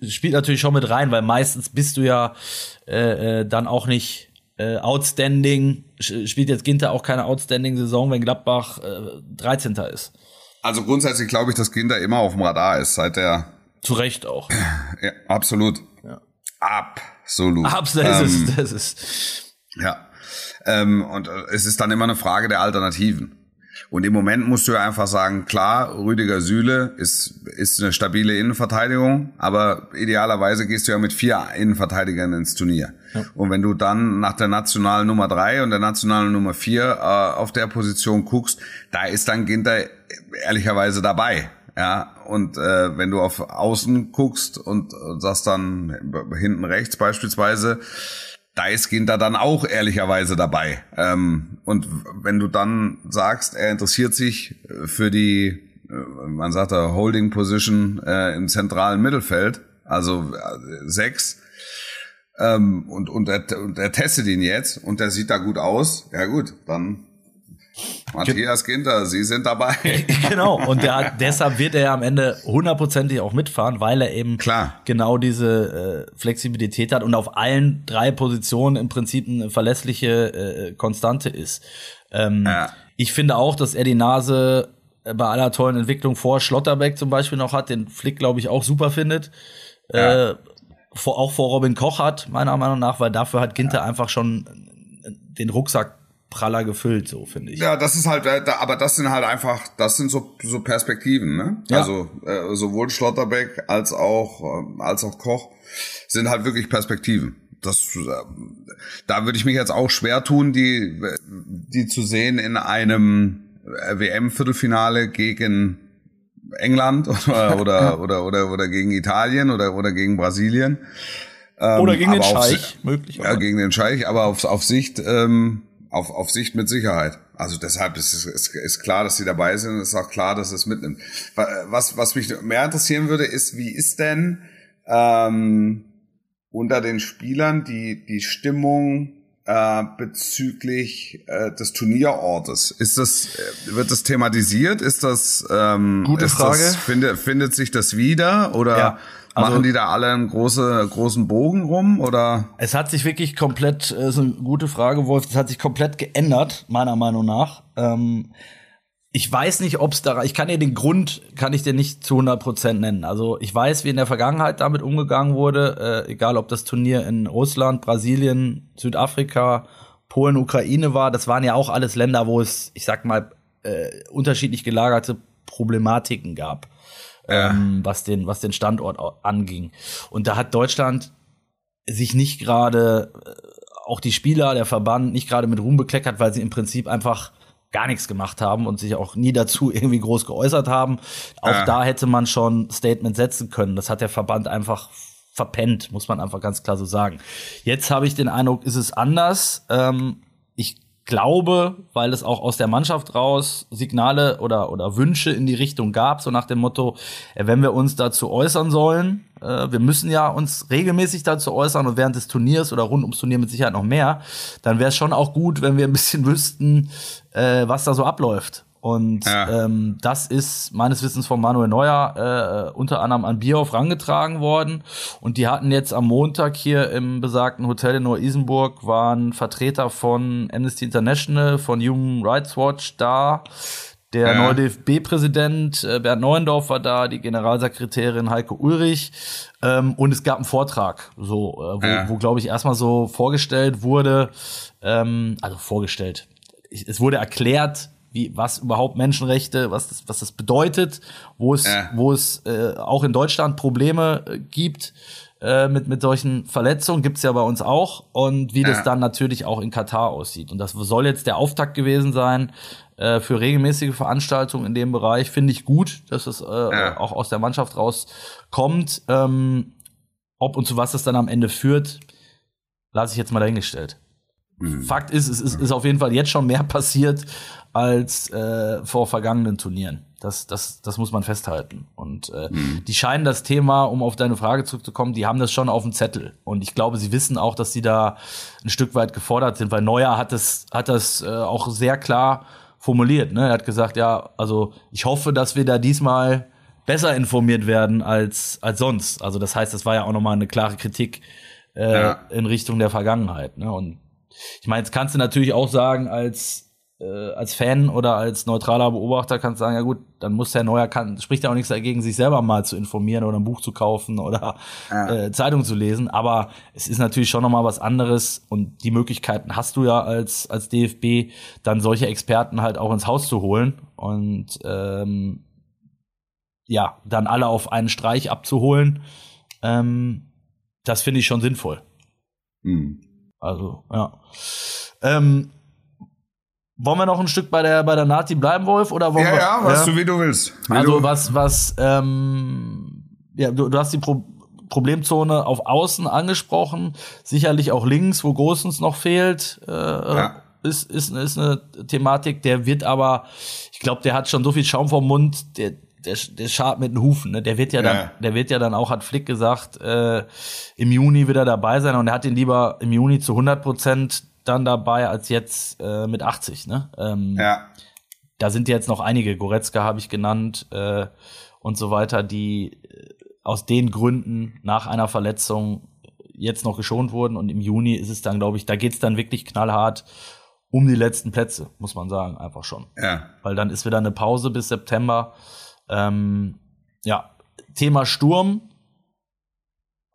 spielt natürlich schon mit rein, weil meistens bist du ja äh, äh dann auch nicht äh, outstanding. Spielt jetzt Ginter auch keine outstanding Saison, wenn Gladbach äh, 13. ist. Also grundsätzlich glaube ich, dass Ginter immer auf dem Radar ist, seit der. Zu Recht auch. Ja, absolut. Ja. Absolut. Absolut. Das, ähm, ist, das ist. Ja. Ähm, und äh, es ist dann immer eine Frage der Alternativen. Und im Moment musst du ja einfach sagen, klar, Rüdiger Sühle ist, ist eine stabile Innenverteidigung, aber idealerweise gehst du ja mit vier Innenverteidigern ins Turnier. Und wenn du dann nach der nationalen Nummer drei und der nationalen Nummer vier äh, auf der Position guckst, da ist dann Ginter ehrlicherweise dabei. Ja, und äh, wenn du auf Außen guckst und, und sagst dann hinten rechts beispielsweise, da ist Ginter dann auch ehrlicherweise dabei. Ähm, und wenn du dann sagst, er interessiert sich für die, äh, man sagt da Holding Position äh, im zentralen Mittelfeld, also äh, sechs, ähm, und, und, er, und er testet ihn jetzt und der sieht da gut aus, ja gut, dann Matthias Ginter, Sie sind dabei. genau, und der, deshalb wird er am Ende hundertprozentig auch mitfahren, weil er eben Klar. genau diese äh, Flexibilität hat und auf allen drei Positionen im Prinzip eine verlässliche äh, Konstante ist. Ähm, ja. Ich finde auch, dass er die Nase bei aller tollen Entwicklung vor Schlotterbeck zum Beispiel noch hat, den Flick, glaube ich, auch super findet. Ja. Äh, vor, auch vor Robin Koch hat, meiner Meinung nach, weil dafür hat Ginter ja. einfach schon den Rucksack praller gefüllt, so finde ich. Ja, das ist halt, äh, aber das sind halt einfach, das sind so, so Perspektiven, ne? Ja. Also äh, sowohl Schlotterbeck als auch äh, als auch Koch sind halt wirklich Perspektiven. Das, äh, da würde ich mich jetzt auch schwer tun, die die zu sehen in einem äh, WM-Viertelfinale gegen England oder, oder, oder, oder, oder gegen Italien oder, oder gegen Brasilien. Ähm, oder gegen den Scheich, möglicherweise. Ja, gegen den Scheich, aber auf, auf Sicht ähm, Auf, auf Sicht mit Sicherheit. Also deshalb ist es ist, ist klar, dass sie dabei sind. Ist auch klar, dass es mitnimmt. Was, was mich mehr interessieren würde, ist, wie ist denn ähm, unter den Spielern die, die Stimmung äh, bezüglich äh, des Turnierortes? Ist das, äh, wird das thematisiert? Ist das, ähm, Gute ist Frage. Das, findet, findet sich das wieder oder Ja, also- machen die da alle einen große, großen Bogen rum oder? Es hat sich wirklich komplett, äh, ist eine gute Frage, Wolf, es hat sich komplett geändert, meiner Meinung nach. Ähm, ich weiß nicht, ob es da, ich kann dir den Grund, kann ich dir nicht zu 100 Prozent nennen. Also ich weiß, wie in der Vergangenheit damit umgegangen wurde, äh, egal ob das Turnier in Russland, Brasilien, Südafrika, Polen, Ukraine war, das waren ja auch alles Länder, wo es, ich sag mal, äh, unterschiedlich gelagerte Problematiken gab, ähm, was den, was den Standort anging. Und da hat Deutschland sich nicht gerade, äh, auch die Spieler, der Verband, nicht gerade mit Ruhm bekleckert, weil sie im Prinzip einfach gar nichts gemacht haben und sich auch nie dazu irgendwie groß geäußert haben. Auch Ja. da hätte man schon Statement setzen können. Das hat der Verband einfach verpennt, muss man einfach ganz klar so sagen. Jetzt habe ich den Eindruck, ist es anders. Ähm, ich glaube, weil es auch aus der Mannschaft raus Signale oder, oder Wünsche in die Richtung gab, so nach dem Motto, äh, wenn wir uns dazu äußern sollen, äh, wir müssen ja uns regelmäßig dazu äußern und während des Turniers oder rund ums Turnier mit Sicherheit noch mehr, dann wäre es schon auch gut, wenn wir ein bisschen wüssten, äh, was da so abläuft. Und Ja. ähm, das ist meines Wissens von Manuel Neuer äh, unter anderem an Bierhoff rangetragen worden. Und die hatten jetzt am Montag hier im besagten Hotel in Neu-Isenburg waren Vertreter von Amnesty International, von Human Rights Watch da. Der Ja. neue DFB-Präsident äh, Bernd Neuendorf war da, die Generalsekretärin Heike Ulrich. Ähm, und es gab einen Vortrag, so, äh, wo, Ja. wo glaube ich, erstmal so vorgestellt wurde, ähm, also vorgestellt. Ich, es wurde erklärt, wie, was überhaupt Menschenrechte, was das, was das bedeutet, wo es, Ja. wo es äh, auch in Deutschland Probleme äh, gibt äh, mit, mit solchen Verletzungen, gibt's ja bei uns auch, und wie Ja. das dann natürlich auch in Katar aussieht. Und das soll jetzt der Auftakt gewesen sein äh, für regelmäßige Veranstaltungen in dem Bereich. Finde ich gut, dass es äh, Ja. auch aus der Mannschaft rauskommt. Ähm, ob und zu was es dann am Ende führt, lasse ich jetzt mal dahingestellt. Fakt ist, es ist, ist auf jeden Fall jetzt schon mehr passiert als äh, vor vergangenen Turnieren. Das, das, das muss man festhalten. Und äh, die scheinen das Thema, um auf deine Frage zurückzukommen, die haben das schon auf dem Zettel. Und ich glaube, sie wissen auch, dass sie da ein Stück weit gefordert sind, weil Neuer hat das, hat das äh, auch sehr klar formuliert. Ne? Er hat gesagt, ja, also ich hoffe, dass wir da diesmal besser informiert werden als, als sonst. Also das heißt, das war ja auch nochmal eine klare Kritik äh, Ja. in Richtung der Vergangenheit. Ne? Und ich meine, jetzt kannst du natürlich auch sagen, als, äh, als Fan oder als neutraler Beobachter kannst du sagen, ja gut, dann muss der Neuer, kann, spricht ja auch nichts dagegen, sich selber mal zu informieren oder ein Buch zu kaufen oder äh, Zeitung zu lesen. Aber es ist natürlich schon nochmal was anderes und die Möglichkeiten hast du ja als, als DFB, dann solche Experten halt auch ins Haus zu holen und ähm, ja, dann alle auf einen Streich abzuholen. Ähm, das finde ich schon sinnvoll. Hm. Also, ja. Ähm, wollen wir noch ein Stück bei der, bei der Nati bleiben, Wolf? Oder wollen Ja, wir, ja, was du, wie du willst. Wie Also, du, was, was, ähm, ja, du, du hast die Pro Problemzone auf Außen angesprochen, sicherlich auch links, wo Großens noch fehlt, äh, ist, ist, ist eine Thematik, der wird aber, ich glaube, der hat schon so viel Schaum vom Mund, der, der, der schart mit den Hufen, ne? Der wird ja dann, Ja. der wird ja dann auch, hat Flick gesagt, äh, im Juni wieder dabei sein und er hat ihn lieber im Juni zu 100 Prozent dann dabei als jetzt äh, mit 80, ne? Ähm, ja. da sind jetzt noch einige, Goretzka habe ich genannt äh, und so weiter, die äh, aus den Gründen nach einer Verletzung jetzt noch geschont wurden und im Juni ist es dann, glaube ich, da geht's dann wirklich knallhart um die letzten Plätze, muss man sagen, einfach schon. Ja. Weil dann ist wieder eine Pause bis September. Ähm, ja, Thema Sturm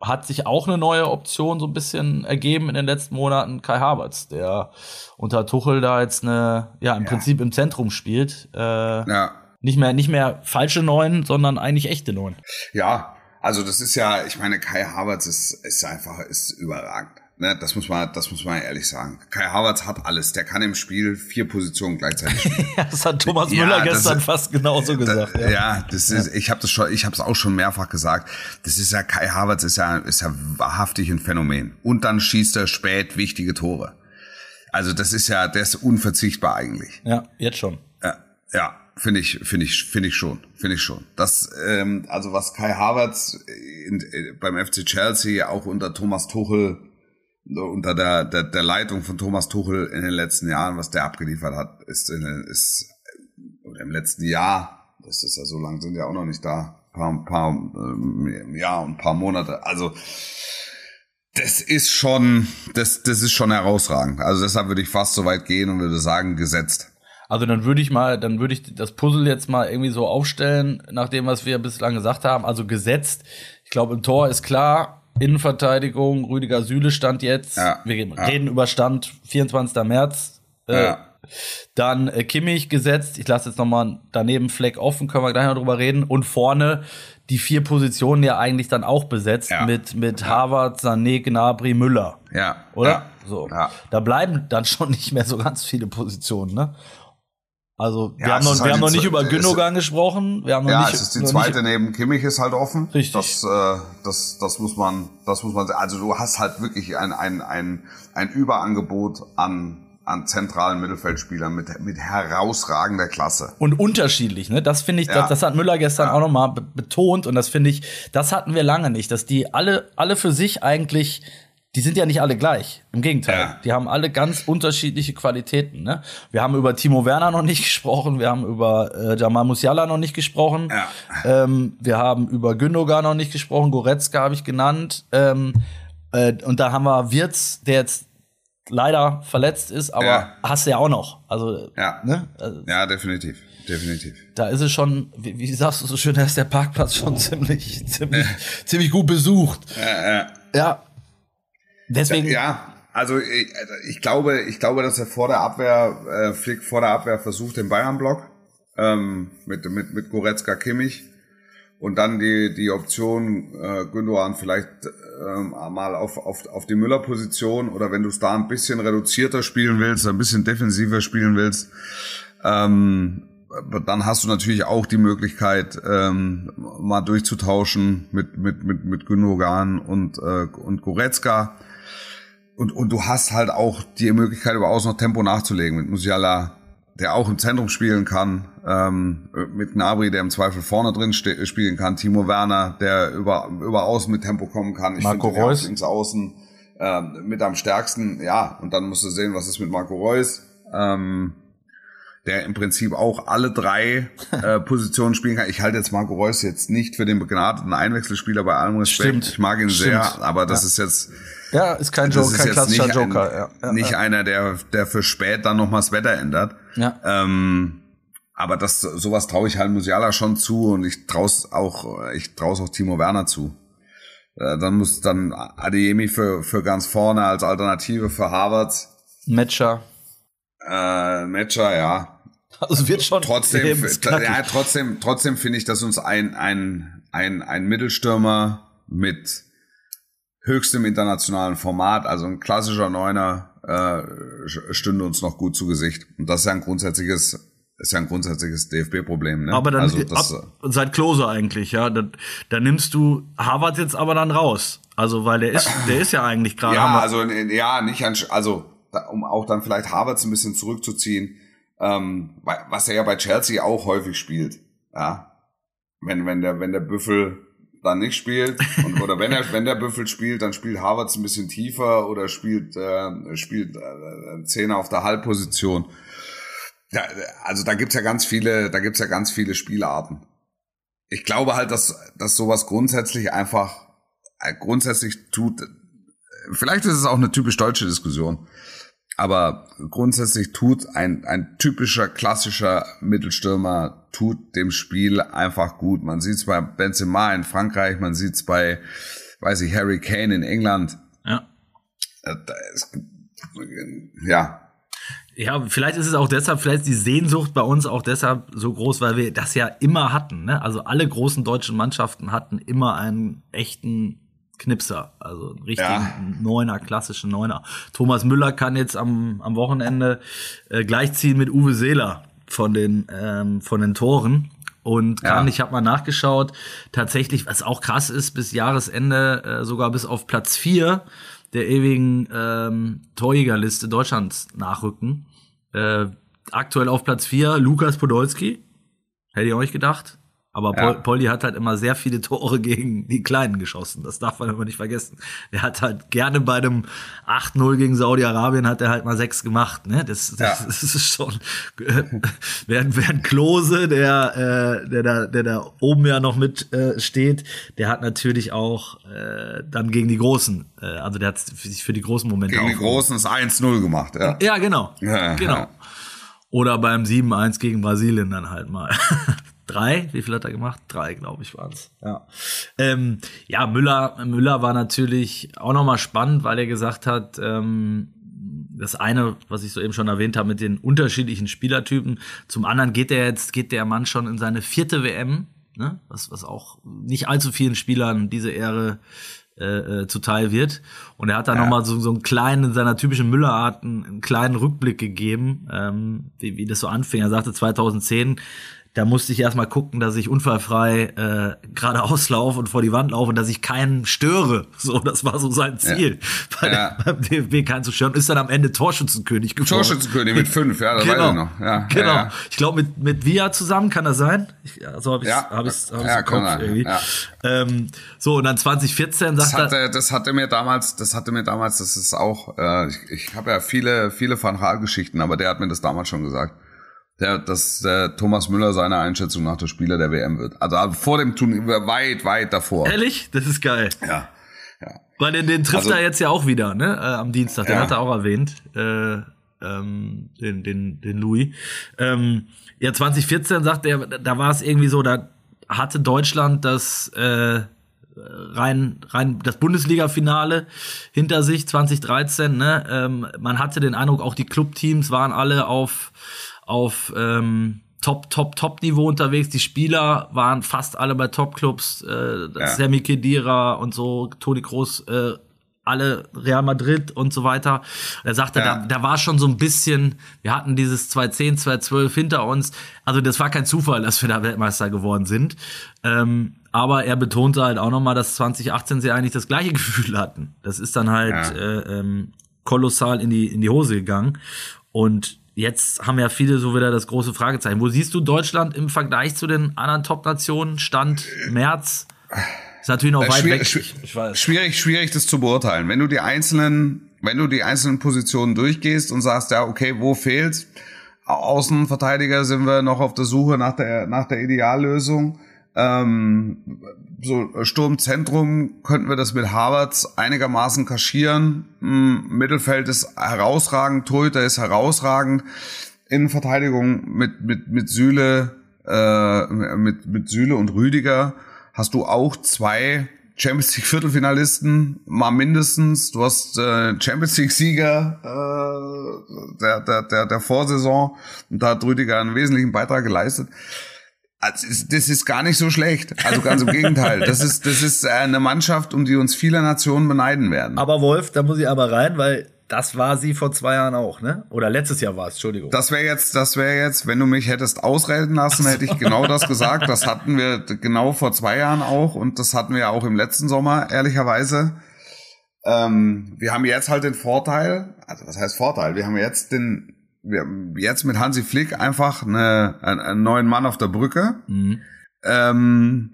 hat sich auch eine neue Option so ein bisschen ergeben in den letzten Monaten. Kai Havertz, der unter Tuchel da jetzt eine, ja, im Prinzip im Zentrum spielt. Äh, Ja. nicht mehr, nicht mehr falsche Neun, sondern eigentlich echte Neun. Ja, also das ist ja, ich meine, Kai Havertz ist, ist einfach, ist überragend. Ne, das muss man, das muss man ehrlich sagen. Kai Havertz hat alles. Der kann im Spiel vier Positionen gleichzeitig spielen. Das hat Thomas Ja, Müller gestern ist- fast genauso gesagt. ja. ja, das ist, ich habe das schon, ich habe es auch schon mehrfach gesagt. Das ist ja Kai Havertz ist ja, ist ja wahrhaftig ein Phänomen. Und dann schießt er spät wichtige Tore. Also das ist ja, der ist unverzichtbar eigentlich. Ja, jetzt schon. Ja, ja finde ich, finde ich, finde ich schon, finde ich schon. Das, ähm, also was Kai Havertz in, in, beim FC Chelsea auch unter Thomas Tuchel unter der, der, der Leitung von Thomas Tuchel in den letzten Jahren, was der abgeliefert hat, ist, ist oder im letzten Jahr, das ist ja so lang, sind ja auch noch nicht da, paar, paar ähm, ja, ein paar Monate. Also das ist schon, das, das ist schon herausragend. Also deshalb würde ich fast so weit gehen und würde sagen, gesetzt. Also dann würde ich mal, dann würde ich das Puzzle jetzt mal irgendwie so aufstellen, nach dem, was wir bislang gesagt haben. Also gesetzt. Ich glaube, im Tor ist klar, Innenverteidigung, Rüdiger Süle stand jetzt. Ja, wir reden ja. über Stand 24. März. Äh, ja. Dann äh, Kimmich gesetzt. Ich lasse jetzt noch mal daneben Fleck offen, können wir gleich noch drüber reden. Und vorne die vier Positionen ja eigentlich dann auch besetzt ja. mit mit Harvard, Sané, Gnabry, Müller. Ja. Oder? Ja. So. Ja. Da bleiben dann schon nicht mehr so ganz viele Positionen, ne? Also wir ja, haben noch, wir halt haben noch nicht über Gündogan gesprochen. Wir haben noch ja, nicht, es ist die zweite neben Kimmich ist halt offen. Richtig. Das, äh, das, das muss man, das muss man. Also du hast halt wirklich ein ein ein ein Überangebot an an zentralen Mittelfeldspielern mit mit herausragender Klasse und unterschiedlich. Ne, das finde ich, ja. das, das hat Müller gestern ja. auch nochmal betont und das finde ich, das hatten wir lange nicht, dass die alle alle für sich eigentlich die sind ja nicht alle gleich. Im Gegenteil. Ja. Die haben alle ganz unterschiedliche Qualitäten. Ne? Wir haben über Timo Werner noch nicht gesprochen. Wir haben über äh, Jamal Musiala noch nicht gesprochen. Ja. Ähm, wir haben über Gündogan noch nicht gesprochen. Goretzka habe ich genannt. Ähm, äh, und da haben wir Wirtz, der jetzt leider verletzt ist, aber ja. hast du ja auch noch. Also, ja, ne? also, ja definitiv. Definitiv. Da ist es schon, wie, wie sagst du so schön, da ist der Parkplatz schon ziemlich, ziemlich, ziemlich gut besucht. Ja, ja. ja, Deswegen. Ja, also ich, ich glaube, ich glaube, dass er vor der Abwehr, äh, Flick vor der Abwehr versucht den Bayern-Block ähm, mit mit mit Goretzka Kimmich und dann die die Option äh, Gündogan vielleicht ähm, mal auf auf auf die Müller-Position oder wenn du es da ein bisschen reduzierter spielen willst, ein bisschen defensiver spielen willst, ähm, dann hast du natürlich auch die Möglichkeit, ähm, mal durchzutauschen mit mit mit mit Gündogan und äh, und Goretzka und, und du hast halt auch die Möglichkeit, über Außen noch Tempo nachzulegen mit Musiala, der auch im Zentrum spielen kann, ähm, mit Nabri, der im Zweifel vorne drin spielen kann, Timo Werner, der über, über Außen mit Tempo kommen kann. Ich Marco Reus. Ins Außen äh, mit am stärksten, ja, und dann musst du sehen, was ist mit Marco Reus. Ähm, der im Prinzip auch alle drei äh, Positionen spielen kann. Ich halte jetzt Marco Reus jetzt nicht für den begnadeten Einwechselspieler bei allem Respekt. Stimmt. Ich mag ihn Stimmt. sehr, aber das ja. ist jetzt ja, ist kein Joker, kein klassischer nicht Joker. Ein, ja, ja, nicht ja. einer, der der für spät dann noch mal das Wetter ändert. Ja. Ähm, aber das sowas traue ich halt Musiala schon zu und ich traue auch ich traue auch Timo Werner zu. Äh, dann muss dann Adeyemi für für ganz vorne als Alternative für Harvard. Matcher. Äh, Matcher, ja. Also wird schon trotzdem, ja, trotzdem, trotzdem finde ich, dass uns ein, ein, ein, ein Mittelstürmer mit höchstem internationalen Format, also ein klassischer Neuner, äh, stünde uns noch gut zu Gesicht. Und das ist ja ein grundsätzliches ist ja ein grundsätzliches DFB-Problem. Ne? Aber dann also das, ab, seit Klose eigentlich, ja. Da, da nimmst du Harvard jetzt aber dann raus. Also weil der ist, der ist ja eigentlich gerade. Ja, also ja, nicht an, also um auch dann vielleicht Harvard ein bisschen zurückzuziehen ähm, was er ja bei Chelsea auch häufig spielt. Ja, wenn wenn der wenn der Büffel dann nicht spielt und, oder wenn er wenn der Büffel spielt, dann spielt Harvards ein bisschen tiefer oder spielt äh, spielt äh, Zehner auf der Halbposition. Ja, also da gibt's ja ganz viele, da gibt's ja ganz viele Spielarten. Ich glaube halt, dass dass sowas grundsätzlich einfach äh, grundsätzlich tut. Vielleicht ist es auch eine typisch deutsche Diskussion. Aber grundsätzlich tut ein, ein typischer, klassischer Mittelstürmer, tut dem Spiel einfach gut. Man sieht es bei Benzema in Frankreich, man sieht es bei, weiß ich, Harry Kane in England. Ja. Äh, ja. Ja, vielleicht ist es auch deshalb, vielleicht ist die Sehnsucht bei uns auch deshalb so groß, weil wir das ja immer hatten. Ne? Also alle großen deutschen Mannschaften hatten immer einen echten Knipser, also einen richtigen ja. Neuner, klassischen Neuner. Thomas Müller kann jetzt am, am Wochenende äh, gleichziehen mit Uwe Seeler von den, ähm, von den Toren. Und kann, ja. ich habe mal nachgeschaut, tatsächlich, was auch krass ist, bis Jahresende äh, sogar bis auf Platz vier der ewigen ähm, Torjägerliste Deutschlands nachrücken. Äh, aktuell auf Platz 4 Lukas Podolski. Hätte ich auch nicht gedacht. Aber Ja. Pol Poldi hat halt immer sehr viele Tore gegen die Kleinen geschossen. Das darf man immer nicht vergessen. Er hat halt gerne bei dem 8-0 gegen Saudi-Arabien hat er halt mal sechs gemacht. Ne? Das, das, Ja. das ist schon. während, während Klose, der, äh, der, da, der da oben ja noch mit äh, steht, der hat natürlich auch äh, dann gegen die Großen, äh, also der hat sich für die großen Momente Gegen die Großen ist 1-0 gemacht, ja. Ja, genau. Ja, genau. Oder beim 7-1 gegen Brasilien dann halt mal. Drei? Wie viel hat er gemacht? Drei, glaube ich, waren's. Ja. Ähm, ja, Müller, Müller war natürlich auch nochmal spannend, weil er gesagt hat, ähm, das eine, was ich soeben schon erwähnt habe, mit den unterschiedlichen Spielertypen. Zum anderen geht der jetzt, geht der Mann schon in seine vierte WM, ne? was, was auch nicht allzu vielen Spielern diese Ehre äh, äh, zuteil wird. Und er hat da Ja. noch nochmal so, so einen kleinen, in seiner typischen Müllerart, einen, einen kleinen Rückblick gegeben, ähm, wie, wie das so anfing. Er sagte 2010, da musste ich erstmal gucken, dass ich unfallfrei äh, geradeaus laufe und vor die Wand laufe und dass ich keinen störe. So, das war so sein Ziel, bei Ja. beim DFB keinen zu stören. Ist dann am Ende Torschützenkönig geworden. Torschützenkönig mit fünf, ja, das weiß ich noch. Ja, genau. ja, ja. Ich glaube, mit, mit Via zusammen kann das sein. Ich, so habe ich Ja. hab ich's, hab ich's Ja, im Kopf sein, irgendwie. ja. Ähm, so, und dann 2014 Das sagt er, hatte, das hatte mir damals, das hatte mir damals, das ist auch, äh, ich, ich habe ja viele, viele Van Gaal-Geschichten, aber der hat mir das damals schon gesagt. Der, dass der Thomas Müller seine Einschätzung nach der Spieler der WM wird. Also vor dem Turnier, weit, weit davor. ehrlich, das ist geil. Ja. Ja. Weil den, den trifft Also- er jetzt ja auch wieder, ne? Äh, am Dienstag. Den Ja. hat er auch erwähnt. Äh, ähm, den, den, den Louis. Ähm, ja, 2014 sagt er, da war es irgendwie so, da hatte Deutschland das äh, rein, rein das Bundesliga-Finale hinter sich, 2013. Ne? Ähm, man hatte den Eindruck, auch die Clubteams waren alle auf, auf ähm, Top, Top, Top-Niveau unterwegs. Die Spieler waren fast alle bei Top-Clubs. Äh, Ja. Sammy Kedira und so, Toni Kroos, äh, alle Real Madrid und so weiter. Er sagte, Ja. da, da war schon so ein bisschen, wir hatten dieses 2010, 2012 hinter uns. Also das war kein Zufall, dass wir da Weltmeister geworden sind. Ähm, aber er betonte halt auch nochmal, dass 2018 sie eigentlich das gleiche Gefühl hatten. Das ist dann halt Ja. äh, ähm, kolossal in die, in die Hose gegangen. Und jetzt haben ja viele so wieder das große Fragezeichen. Wo siehst du Deutschland im Vergleich zu den anderen Top-Nationen? Stand März? Ist natürlich noch Äh, weit schwierig, weg. schwierig, Ich weiß. schwierig, schwierig, das zu beurteilen. Wenn du die einzelnen, wenn du die einzelnen Positionen durchgehst und sagst, ja, okay, wo fehlt's? Außenverteidiger sind wir noch auf der Suche nach der, nach der Ideallösung. Ähm, so Sturmzentrum könnten wir das mit Harvards einigermaßen kaschieren. Hm, Mittelfeld ist herausragend, Torhüter ist herausragend. Innenverteidigung mit, mit, mit Süle, äh, mit, mit Süle und Rüdiger hast du auch zwei Champions League Viertelfinalisten, mal mindestens. Du hast äh, Champions League Sieger äh, der, der, der, der Vorsaison und da hat Rüdiger einen wesentlichen Beitrag geleistet. Also, ist- das ist gar nicht so schlecht. Also ganz im Gegenteil. Das ist, das ist äh, eine Mannschaft, um die uns viele Nationen beneiden werden. Aber Wolf, da muss ich aber rein, weil das war sie vor zwei Jahren auch, ne? Oder letztes Jahr war es, Entschuldigung. Das wäre jetzt, das wäre jetzt, wenn du mich hättest ausreden lassen, hätte ich genau das gesagt. Das hatten wir genau vor zwei Jahren auch und das hatten wir auch im letzten Sommer, ehrlicherweise. Ähm, wir haben jetzt halt den Vorteil, also was heißt Vorteil? Wir haben jetzt den, jetzt mit Hansi Flick einfach eine, einen, neuen Mann auf der Brücke, Mhm. ähm,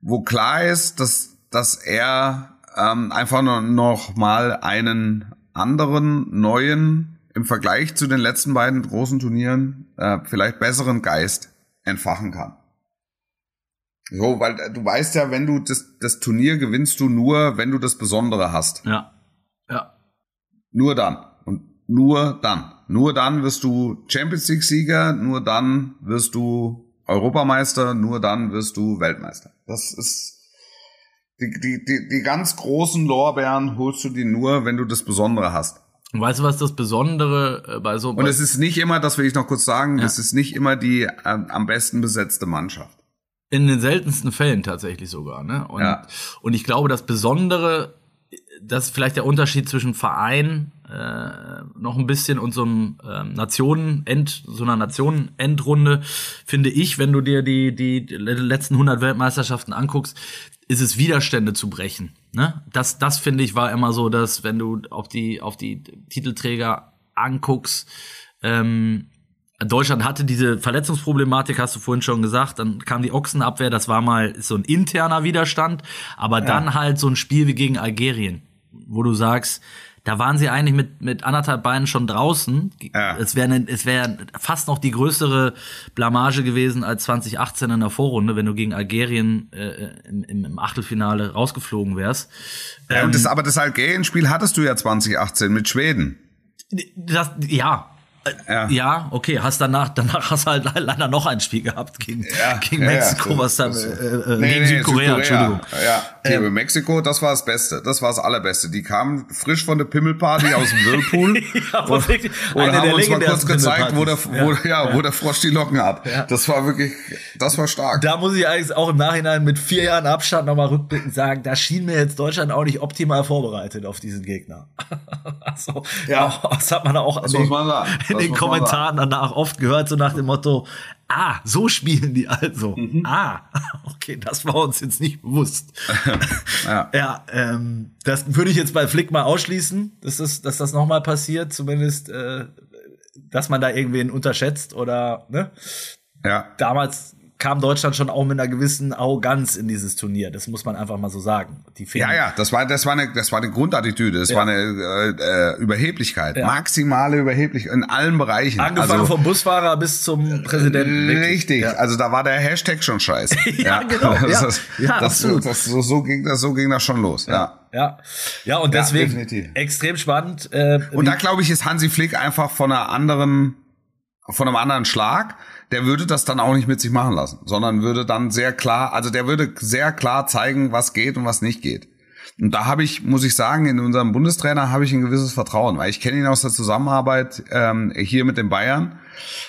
wo klar ist, dass, dass er ähm, einfach noch, noch mal einen anderen, neuen, im Vergleich zu den letzten beiden großen Turnieren, äh, vielleicht besseren Geist entfachen kann. So, weil du weißt ja, wenn du das, das Turnier gewinnst du nur, wenn du das Besondere hast. Ja. Ja. Nur dann. Und nur dann. Nur dann wirst du Champions League Sieger, nur dann wirst du Europameister, nur dann wirst du Weltmeister. Das ist die, die, die, die ganz großen Lorbeeren holst du die nur, wenn du das Besondere hast. Und weißt du, was das Besondere äh, bei so Und es ist nicht immer, das will ich noch kurz sagen, Ja. es ist nicht immer die ähm, am besten besetzte Mannschaft. in den seltensten Fällen tatsächlich sogar, ne? Und, Ja. und ich glaube, das Besondere das ist vielleicht der Unterschied zwischen Verein äh, noch ein bisschen und so einem ähm, Nationenend, so einer Nationenendrunde, finde ich, wenn du dir die, die letzten 100 Weltmeisterschaften anguckst, ist es Widerstände zu brechen. Ne? Das, das finde ich war immer so, dass wenn du auf die, auf die Titelträger anguckst, ähm, Deutschland hatte diese Verletzungsproblematik, hast du vorhin schon gesagt. Dann kam die Ochsenabwehr, das war mal so ein interner Widerstand. Aber ja. dann halt so ein Spiel wie gegen Algerien, wo du sagst, da waren sie eigentlich mit, mit anderthalb Beinen schon draußen. Ja. Es wäre es wäre fast noch die größere Blamage gewesen als 2018 in der Vorrunde, wenn du gegen Algerien äh, im, im Achtelfinale rausgeflogen wärst. Ja, ähm, das, aber das Algerien-Spiel hattest du ja 2018 mit Schweden. Das, ja, ja. ja, okay, hast danach, danach hast du halt leider noch ein Spiel gehabt gegen, ja, gegen Mexiko, ja, was dann, äh, äh, nee, gegen nee, Südkorea, Südkorea, Entschuldigung. Ja, ähm, ähm, Mexiko, das war das Beste, das war das Allerbeste. Die kamen frisch von der Pimmelparty aus dem Whirlpool ja, und, wirklich, und haben uns mal kurz gezeigt, wo der, wo, ja, wo der Frosch die Locken hat. Das war wirklich, das war stark. Da muss ich eigentlich auch im Nachhinein mit vier Jahren Abstand nochmal rückblickend sagen, da schien mir jetzt Deutschland auch nicht optimal vorbereitet auf diesen Gegner. also, ja, das hat man auch das muss man sagen in den Kommentaren danach oft gehört, so nach dem Motto, ah, so spielen die also. Mhm. Ah, okay, das war uns jetzt nicht bewusst. ja, ja ähm, das würde ich jetzt bei Flick mal ausschließen, dass das, dass das nochmal passiert, zumindest, äh, dass man da irgendwen unterschätzt oder, ne? Ja. Damals kam Deutschland schon auch mit einer gewissen Arroganz in dieses Turnier. Das muss man einfach mal so sagen. Die ja, ja, das war, das war eine, das war eine Grundattitüde. Das ja. war eine äh, äh, Überheblichkeit, ja. maximale Überheblichkeit in allen Bereichen. Angefangen also, vom Busfahrer bis zum Präsidenten. Richtig. Ja. Also da war der Hashtag schon scheiße. ja, genau. Das, das, ja, das, das, so, so ging das, so ging das schon los. Ja. Ja, ja, und deswegen extrem spannend. Äh, und da glaube ich, ist Hansi Flick einfach von einer anderen, von einem anderen Schlag der würde das dann auch nicht mit sich machen lassen, sondern würde dann sehr klar, also der würde sehr klar zeigen, was geht und was nicht geht. Und da habe ich, muss ich sagen, in unserem Bundestrainer habe ich ein gewisses Vertrauen, weil ich kenne ihn aus der Zusammenarbeit ähm, hier mit den Bayern.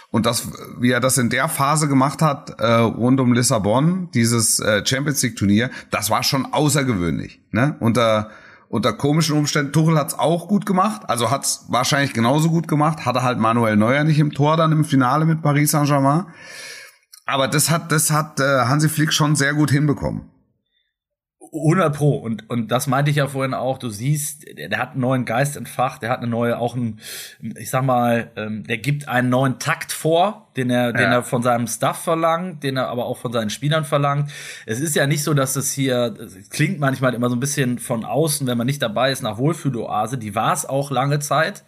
Und das, wie er das in der Phase gemacht hat, äh, rund um Lissabon, dieses äh, Champions League Turnier, das war schon außergewöhnlich. Ne? Unter unter komischen Umständen. Tuchel hat's auch gut gemacht, also hat's wahrscheinlich genauso gut gemacht, hatte halt Manuel Neuer nicht im Tor dann im Finale mit Paris Saint-Germain. Aber das hat, das hat äh, Hansi Flick schon sehr gut hinbekommen. 100 Pro. Und, und das meinte ich ja vorhin auch. Du siehst, der, der hat einen neuen Geist entfacht, der hat eine neue, auch ein, ich sag mal, ähm, der gibt einen neuen Takt vor, den er, ja. den er von seinem Staff verlangt, den er aber auch von seinen Spielern verlangt. Es ist ja nicht so, dass es hier, es klingt manchmal immer so ein bisschen von außen, wenn man nicht dabei ist, nach Wohlfühloase. Die war es auch lange Zeit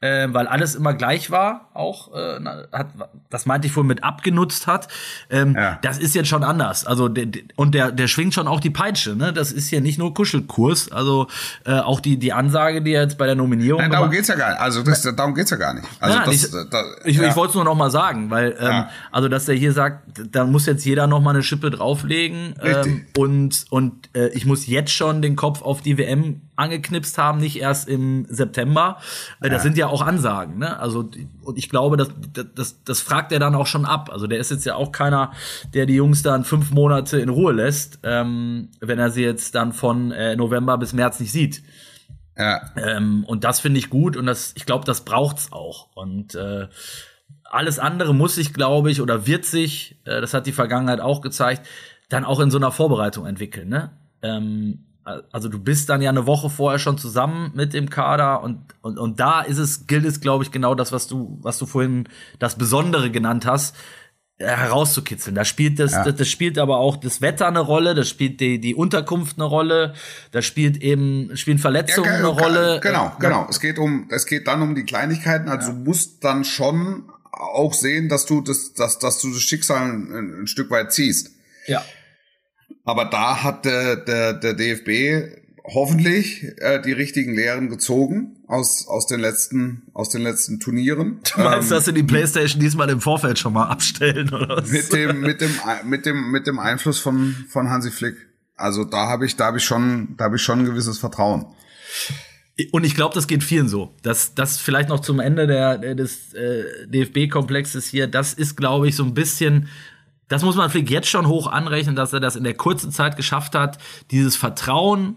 äh, weil alles immer gleich war, auch äh, hat, das meinte ich vorhin mit abgenutzt hat. Ähm, ja. Das ist jetzt schon anders. Also der, und der der schwingt schon auch die Peitsche. Ne, das ist ja nicht nur Kuschelkurs. Also äh, auch die die Ansage, die er jetzt bei der Nominierung. Nein, darum geht's ja gar nicht. Also das, darum geht's ja gar nicht. Also ja, das, ich, da, ich, ja. ich wollte es nur noch mal sagen, weil ähm, also dass der hier sagt, da muss jetzt jeder noch mal eine Schippe drauflegen ähm, und und äh, ich muss jetzt schon den Kopf auf die WM angeknipst haben, nicht erst im September. Äh, das sind ja auch Ansagen, ne? Also und ich glaube, das, das, das fragt er dann auch schon ab. Also der ist jetzt ja auch keiner, der die Jungs dann fünf Monate in Ruhe lässt, ähm, wenn er sie jetzt dann von äh, November bis März nicht sieht. Ja. Ähm, und das finde ich gut und das, ich glaube, das braucht's auch. Und äh, alles andere muss sich, glaube ich, oder wird sich, äh, das hat die Vergangenheit auch gezeigt, dann auch in so einer Vorbereitung entwickeln. Ne? Ähm, also du bist dann ja eine Woche vorher schon zusammen mit dem Kader und, und, und da ist es, gilt es, glaube ich, genau das, was du, was du vorhin das Besondere genannt hast, äh, herauszukitzeln. Da spielt das, ja. das, das, spielt aber auch das Wetter eine Rolle, das spielt die, die Unterkunft eine Rolle, da spielt eben, spielen Verletzungen ja, eine Rolle. Genau, genau. Es geht um, es geht dann um die Kleinigkeiten, also ja. du musst dann schon auch sehen, dass du das, dass, dass du das Schicksal ein, ein Stück weit ziehst. Ja. Aber da hat der, der, der DFB hoffentlich äh, die richtigen Lehren gezogen aus aus den letzten aus den letzten Turnieren. Du meinst, ähm, dass sie die PlayStation diesmal im Vorfeld schon mal abstellen oder was? Mit dem mit dem mit dem mit dem Einfluss von von Hansi Flick. Also da habe ich da habe ich schon da habe ich schon ein gewisses Vertrauen. Und ich glaube, das geht vielen so. Das, das vielleicht noch zum Ende der, des äh, DFB-Komplexes hier. Das ist, glaube ich, so ein bisschen das muss man vielleicht jetzt schon hoch anrechnen, dass er das in der kurzen Zeit geschafft hat, dieses Vertrauen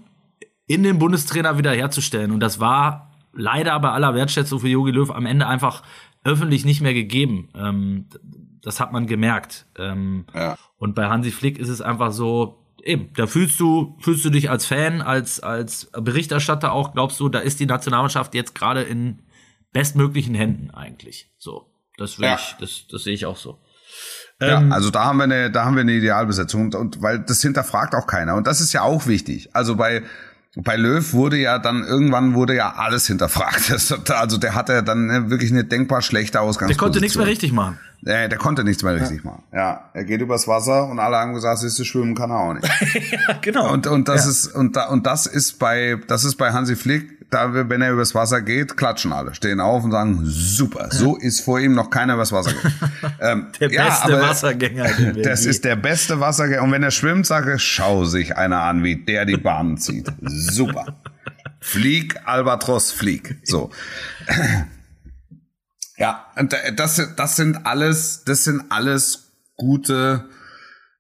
in den Bundestrainer wiederherzustellen. Und das war leider bei aller Wertschätzung für Jogi Löw am Ende einfach öffentlich nicht mehr gegeben. Ähm, das hat man gemerkt. Ähm, ja. Und bei Hansi Flick ist es einfach so, eben, da fühlst du, fühlst du dich als Fan, als, als Berichterstatter auch, glaubst du, da ist die Nationalmannschaft jetzt gerade in bestmöglichen Händen eigentlich. So. Das will ja. ich, das, das sehe ich auch so. Ja, ähm, also da haben wir eine, da haben wir eine Idealbesetzung und, und weil das hinterfragt auch keiner und das ist ja auch wichtig. Also bei bei Löw wurde ja dann irgendwann wurde ja alles hinterfragt. Das, also der hatte dann wirklich eine denkbar schlechte Ausgangsposition. Der konnte nichts mehr richtig machen. Nee, der konnte nichts mehr richtig ja. machen. Ja, er geht übers Wasser und alle haben gesagt, siehst du, schwimmen kann er auch nicht. ja, genau. Und und das ja. ist und da und das ist bei das ist bei Hansi Flick, da wenn er übers Wasser geht, klatschen alle, stehen auf und sagen, super. So ist vor ihm noch keiner übers Wasser gegangen. ähm, der beste aber, Wassergänger. Das ist der beste Wassergänger und wenn er schwimmt, sage schau sich einer an, wie der die Bahnen zieht. Super. Flieg, Albatros, flieg. So. Ja, und das, das sind alles, das sind alles gute,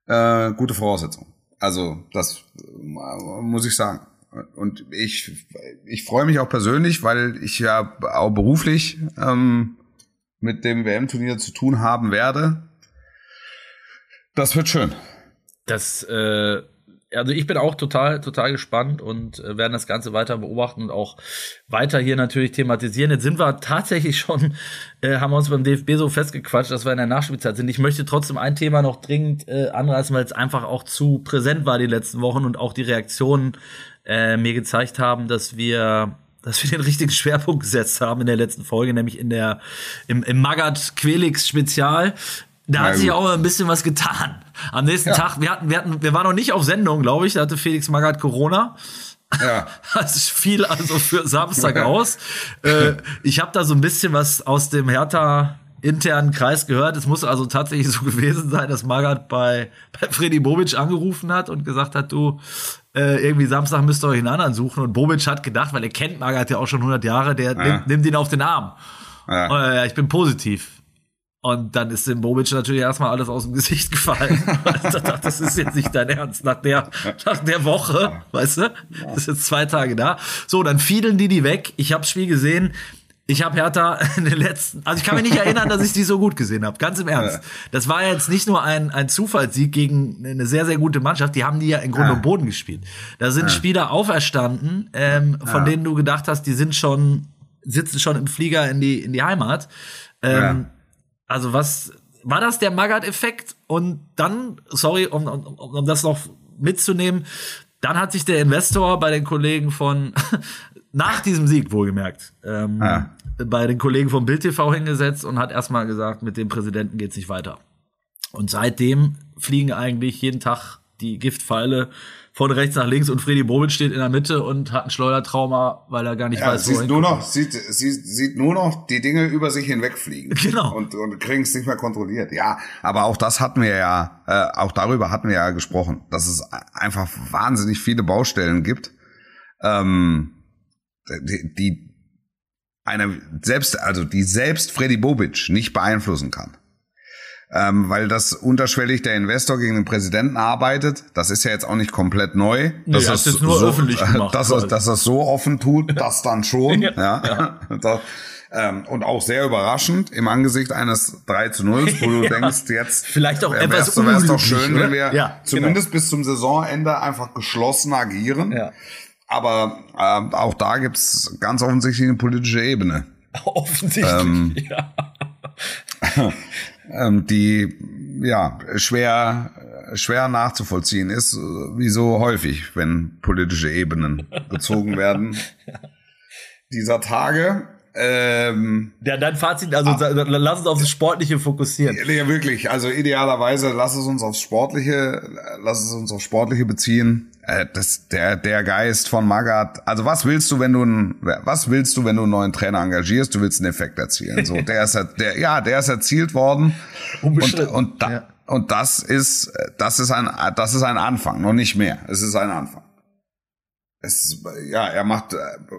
äh, gute Voraussetzungen. Also das äh, muss ich sagen. Und ich, ich freue mich auch persönlich, weil ich ja auch beruflich ähm, mit dem WM-Turnier zu tun haben werde. Das wird schön. Das äh, also ich bin auch total, total gespannt und äh, werden das Ganze weiter beobachten und auch weiter hier natürlich thematisieren. Jetzt sind wir tatsächlich schon, äh, haben wir uns beim DFB so festgequatscht, dass wir in der Nachspielzeit sind. Ich möchte trotzdem ein Thema noch dringend äh, anreißen, weil es einfach auch zu präsent war die letzten Wochen und auch die Reaktionen äh, mir gezeigt haben, dass wir dass wir den richtigen Schwerpunkt gesetzt haben in der letzten Folge, nämlich in der im, im Magat Quelix Spezial. Da hat sich auch ein bisschen was getan. Am nächsten ja. Tag, wir hatten, wir hatten, wir waren noch nicht auf Sendung, glaube ich. Da hatte Felix Magath Corona. Ja. Das fiel also für Samstag aus. Äh, ich habe da so ein bisschen was aus dem Hertha internen Kreis gehört. Es muss also tatsächlich so gewesen sein, dass Magath bei, bei Freddy Bobic angerufen hat und gesagt hat, du, äh, irgendwie Samstag müsst ihr euch einen anderen suchen. Und Bobic hat gedacht, weil er kennt Magath ja auch schon 100 Jahre, der ja. nimmt, nimmt ihn auf den Arm. Ja. Äh, ich bin positiv. Und dann ist dem Bobic natürlich erstmal alles aus dem Gesicht gefallen. das ist jetzt nicht dein Ernst. Nach der, nach der Woche, weißt du, das ist jetzt zwei Tage da. So, dann fielen die die weg. Ich habe Spiel gesehen. Ich habe Hertha in den letzten, also ich kann mich nicht erinnern, dass ich die so gut gesehen habe. Ganz im Ernst. Das war jetzt nicht nur ein, ein Zufallssieg gegen eine sehr, sehr gute Mannschaft. Die haben die ja in Grund und Boden gespielt. Da sind Spieler auferstanden, ähm, von denen du gedacht hast, die sind schon, sitzen schon im Flieger in die, in die Heimat. Ähm, also was war das der Magath-Effekt? Und dann, sorry, um, um, um das noch mitzunehmen, dann hat sich der Investor bei den Kollegen von, nach diesem Sieg wohlgemerkt, ähm, ah. Bei den Kollegen von Bild TV hingesetzt und hat erstmal gesagt, mit dem Präsidenten geht's nicht weiter. Und seitdem fliegen eigentlich jeden Tag die Giftpfeile von rechts nach links und Freddy Bobic steht in der Mitte und hat ein Schleudertrauma, weil er gar nicht ja, weiß, wo er nur noch, sieht, sie sieht nur noch die Dinge über sich hinwegfliegen. Genau. Und, und kriegen es nicht mehr kontrolliert. Ja, aber auch das hatten wir ja, äh, auch darüber hatten wir ja gesprochen, dass es einfach wahnsinnig viele Baustellen gibt, ähm, die, die eine selbst, also die selbst Freddy Bobic nicht beeinflussen kann ähm, weil das unterschwellig der Investor gegen den Präsidenten arbeitet. Das ist ja jetzt auch nicht komplett neu. Nee, dass das ist nur so, öffentlich gemacht. Dass, er, dass es so offen tut, das dann schon. ja. ja. Das, ähm, und auch sehr überraschend im Angesicht eines 3 zu 0, wo du ja. denkst, jetzt vielleicht auch etwas wäre es doch schön, oder? wenn wir ja, zumindest genau. bis zum Saisonende einfach geschlossen agieren. Ja. Aber äh, auch da gibt's ganz offensichtlich eine politische Ebene. Offensichtlich, ähm, ja. ähm, die ja schwer schwer nachzuvollziehen ist, wie so häufig, wenn politische Ebenen bezogen werden. Dieser Tage. Ähm, ja, dein Fazit, also ah, lass uns auf das Sportliche fokussieren. Ja, wirklich. Also idealerweise lass es uns aufs Sportliche, lass es uns aufs Sportliche beziehen. Äh, das, der, der Geist von Magath, also was willst du, wenn du ein, was willst du, wenn du einen neuen Trainer engagierst? Du willst einen Effekt erzielen. So, der ist, der, ja, der ist erzielt worden. Und, und, da, ja. und das ist, das ist ein, das ist ein Anfang, noch nicht mehr. Es ist ein Anfang. Es, ja, er macht,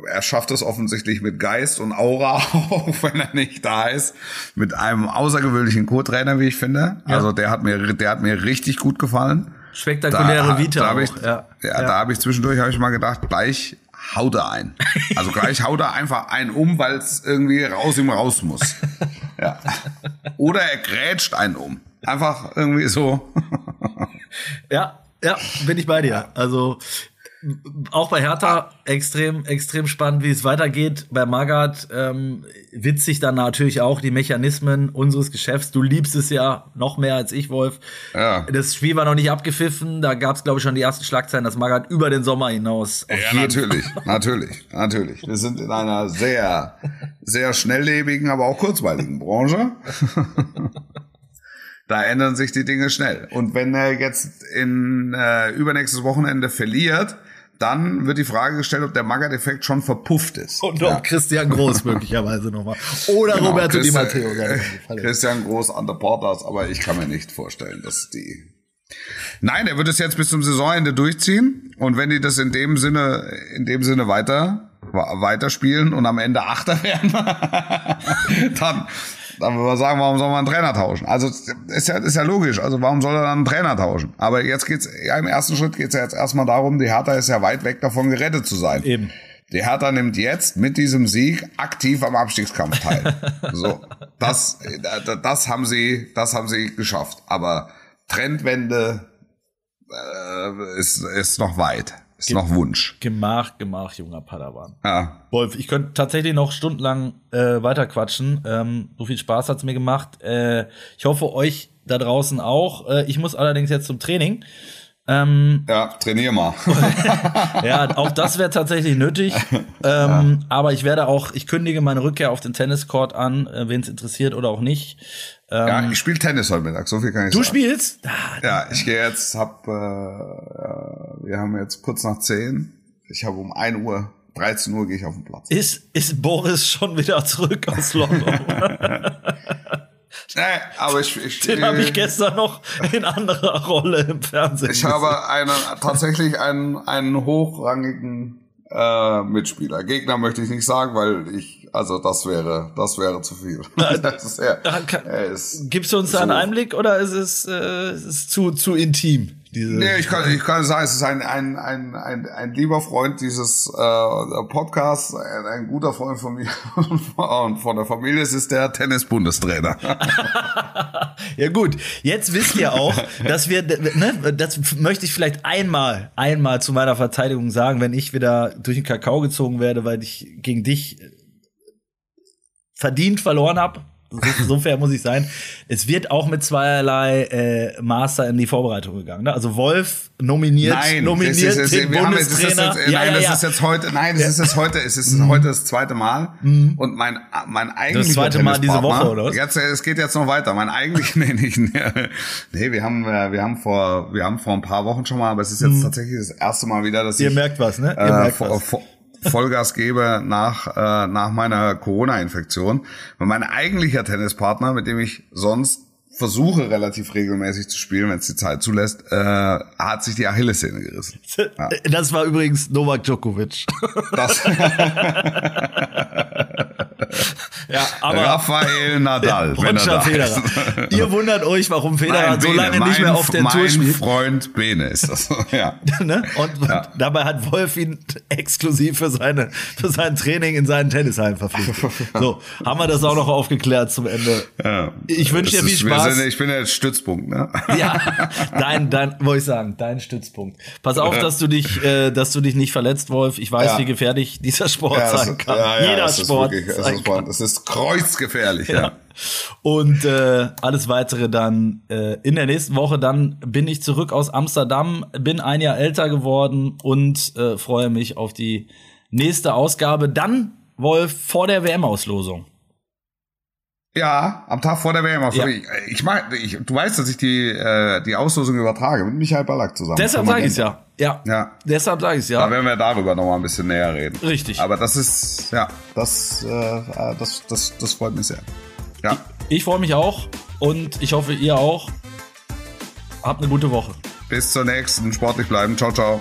er schafft es offensichtlich mit Geist und Aura, auch wenn er nicht da ist, mit einem außergewöhnlichen Co-Trainer, wie ich finde. Ja. Also der hat mir, der hat mir richtig gut gefallen. Spektakuläre da, Vita Da habe ich, auch, ja, ja. da habe ich zwischendurch habe ich mal gedacht, gleich haut er ein. Also gleich haut er einfach einen um, weil es irgendwie raus ihm raus muss. Ja. Oder er grätscht einen um. Einfach irgendwie so. Ja, ja, bin ich bei dir. Also auch bei Hertha extrem, extrem spannend, wie es weitergeht. Bei Magath ähm, witzig dann natürlich auch die Mechanismen unseres Geschäfts. Du liebst es ja noch mehr als ich, Wolf. Ja. Das Spiel war noch nicht abgepfiffen. Da gab es, glaube ich, schon die ersten Schlagzeilen, dass Magath über den Sommer hinaus. auf Ja, jeden natürlich, natürlich, natürlich. Wir sind in einer sehr, sehr schnelllebigen, aber auch kurzweiligen Branche. Da ändern sich die Dinge schnell. Und wenn er jetzt in äh, übernächstes Wochenende verliert, dann wird die Frage gestellt, ob der Magath-Effekt schon verpufft ist. Und auch Christian Groß möglicherweise nochmal. Oder Genau, Roberto Di Christian- Matteo. äh, Christian Groß an der Portas, aber ich kann mir nicht vorstellen, dass die. Nein, er wird es jetzt bis zum Saisonende durchziehen. Und wenn die das in dem Sinne, in dem Sinne weiter, weiterspielen und am Ende Achter werden, dann, dann würde man sagen, warum soll man einen Trainer tauschen? Also ist ja, ist ja logisch. Also warum soll er dann einen Trainer tauschen? Aber jetzt geht's, ja, im ersten Schritt geht's ja jetzt erstmal darum, die Hertha ist ja weit weg davon gerettet zu sein. Eben. Die Hertha nimmt jetzt mit diesem Sieg aktiv am Abstiegskampf teil. so, das, das haben sie, das haben sie geschafft. Aber Trendwende äh, ist, ist noch weit, ist noch Wunsch. Gemach, gemach, junger Padawan. Ja, Wolf, ich könnte tatsächlich noch stundenlang äh, weiter quatschen. Ähm, so viel Spaß hat's mir gemacht. Äh, ich hoffe, euch da draußen auch. Äh, ich muss allerdings jetzt zum Training. Ähm, ja, trainier mal. ja, auch das wäre tatsächlich nötig. Ähm, Aber ich werde auch, ich kündige meine Rückkehr auf den Tenniscourt an, äh, wen es interessiert oder auch nicht. Ähm, ja, ich spiele Tennis heute Mittag, so viel kann ich du sagen. spielst? Ah, Ja, ich gehe jetzt, hab, äh, äh, wir haben jetzt kurz nach 10. Ich habe um 1 Uhr, 13 Uhr gehe ich auf den Platz. ist, ist Boris schon wieder zurück aus London? Nee, aber ich, ich, Den habe ich gestern noch in anderer Rolle im Fernsehen. Ich gesehen. habe einen, tatsächlich einen, einen hochrangigen äh, Mitspieler. Gegner möchte ich nicht sagen, weil ich, also das wäre, das wäre zu viel. Gibst du uns da einen Einblick oder ist es, äh, ist es zu, zu intim? Diese Nee, ich kann, ich kann sagen, es ist ein, ein, ein, ein, ein lieber Freund dieses äh, Podcasts, ein, ein guter Freund von mir und von der Familie. Es ist der Tennis-Bundestrainer. Ja gut, jetzt wisst ihr auch, dass wir, ne, das möchte ich vielleicht einmal, einmal zu meiner Verteidigung sagen, wenn ich wieder durch den Kakao gezogen werde, weil ich gegen dich verdient verloren habe. So, so fair muss ich sein. Es wird auch mit zweierlei äh, Master in die Vorbereitung gegangen. Ne? Also Wolf nominiert, nominiert es ist, den wir haben jetzt, das ist Bundestrainer. jetzt, nein, das ist jetzt heute, nein, das ist jetzt heute, es ist heute das zweite Mal. Und mein, mein eigentlicher Mhm. zweite Mal diese Woche, oder was? Jetzt, es geht jetzt noch weiter. Mein eigentlich, nee, nicht, nee, wir haben, äh, wir haben vor, wir haben vor ein paar Wochen schon mal, aber es ist jetzt tatsächlich das erste Mal wieder, dass Mhm. Ihr ich, merkt was, ne? Ihr äh, merkt vo- was. vo- Vollgas gebe nach, äh, nach meiner Corona-Infektion. Und mein eigentlicher Tennispartner, mit dem ich sonst versuche relativ regelmäßig zu spielen, wenn es die Zeit zulässt, äh, hat sich die Achillessehne gerissen. Ja. Das war übrigens Novak Djokovic. Das ja, aber Rafael Nadal, wenn er da Federer. ist. Ihr wundert euch, warum Federer Mein so Bene, lange nicht mein- mehr auf der Tour Mein spielt. Freund Bene ist das. Ja. ne? Und dabei hat Wolf ihn exklusiv für, seine, für sein Training in seinen Tennishallen verpflichtet. So, haben wir das auch noch aufgeklärt zum Ende. Ja. Ich wünsche dir viel Spaß. Sind, ich bin der Stützpunkt, ne? Ja, dein, dein, wollte ich sagen, dein Stützpunkt. Pass auf, dass du dich, äh, dass du dich nicht verletzt, Wolf. Ich weiß, Ja. wie gefährlich dieser Sport Ja, sein kann. ja, ja, Jeder Sport wirklich- sein kann. Es ist kreuzgefährlich, ja. Ja. Und äh, alles weitere dann äh, in der nächsten Woche. Dann bin ich zurück aus Amsterdam, bin ein Jahr älter geworden und äh, freue mich auf die nächste Ausgabe. Dann, Wolf, vor der WM-Auslosung. Ja, am Tag vor der WM. Ja. Ich, ich mag, ich, du weißt, dass ich die, äh, die Auslosung übertrage mit Michael Ballack zusammen. Deshalb sage ich ja. Ja. Ja. Deshalb sage ich Da ja. werden wir darüber noch mal ein bisschen näher reden. Richtig. Aber das ist, ja, das, äh, äh, das, das, das freut mich sehr. Ja. Ich freue mich auch und ich hoffe, ihr auch. Habt eine gute Woche. Bis zur nächsten. Sportlich bleiben. Ciao, ciao.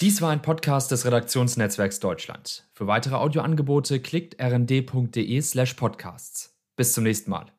Dies war ein Podcast des Redaktionsnetzwerks Deutschland. Für weitere Audioangebote klickt rnd.de slash podcasts. Bis zum nächsten Mal.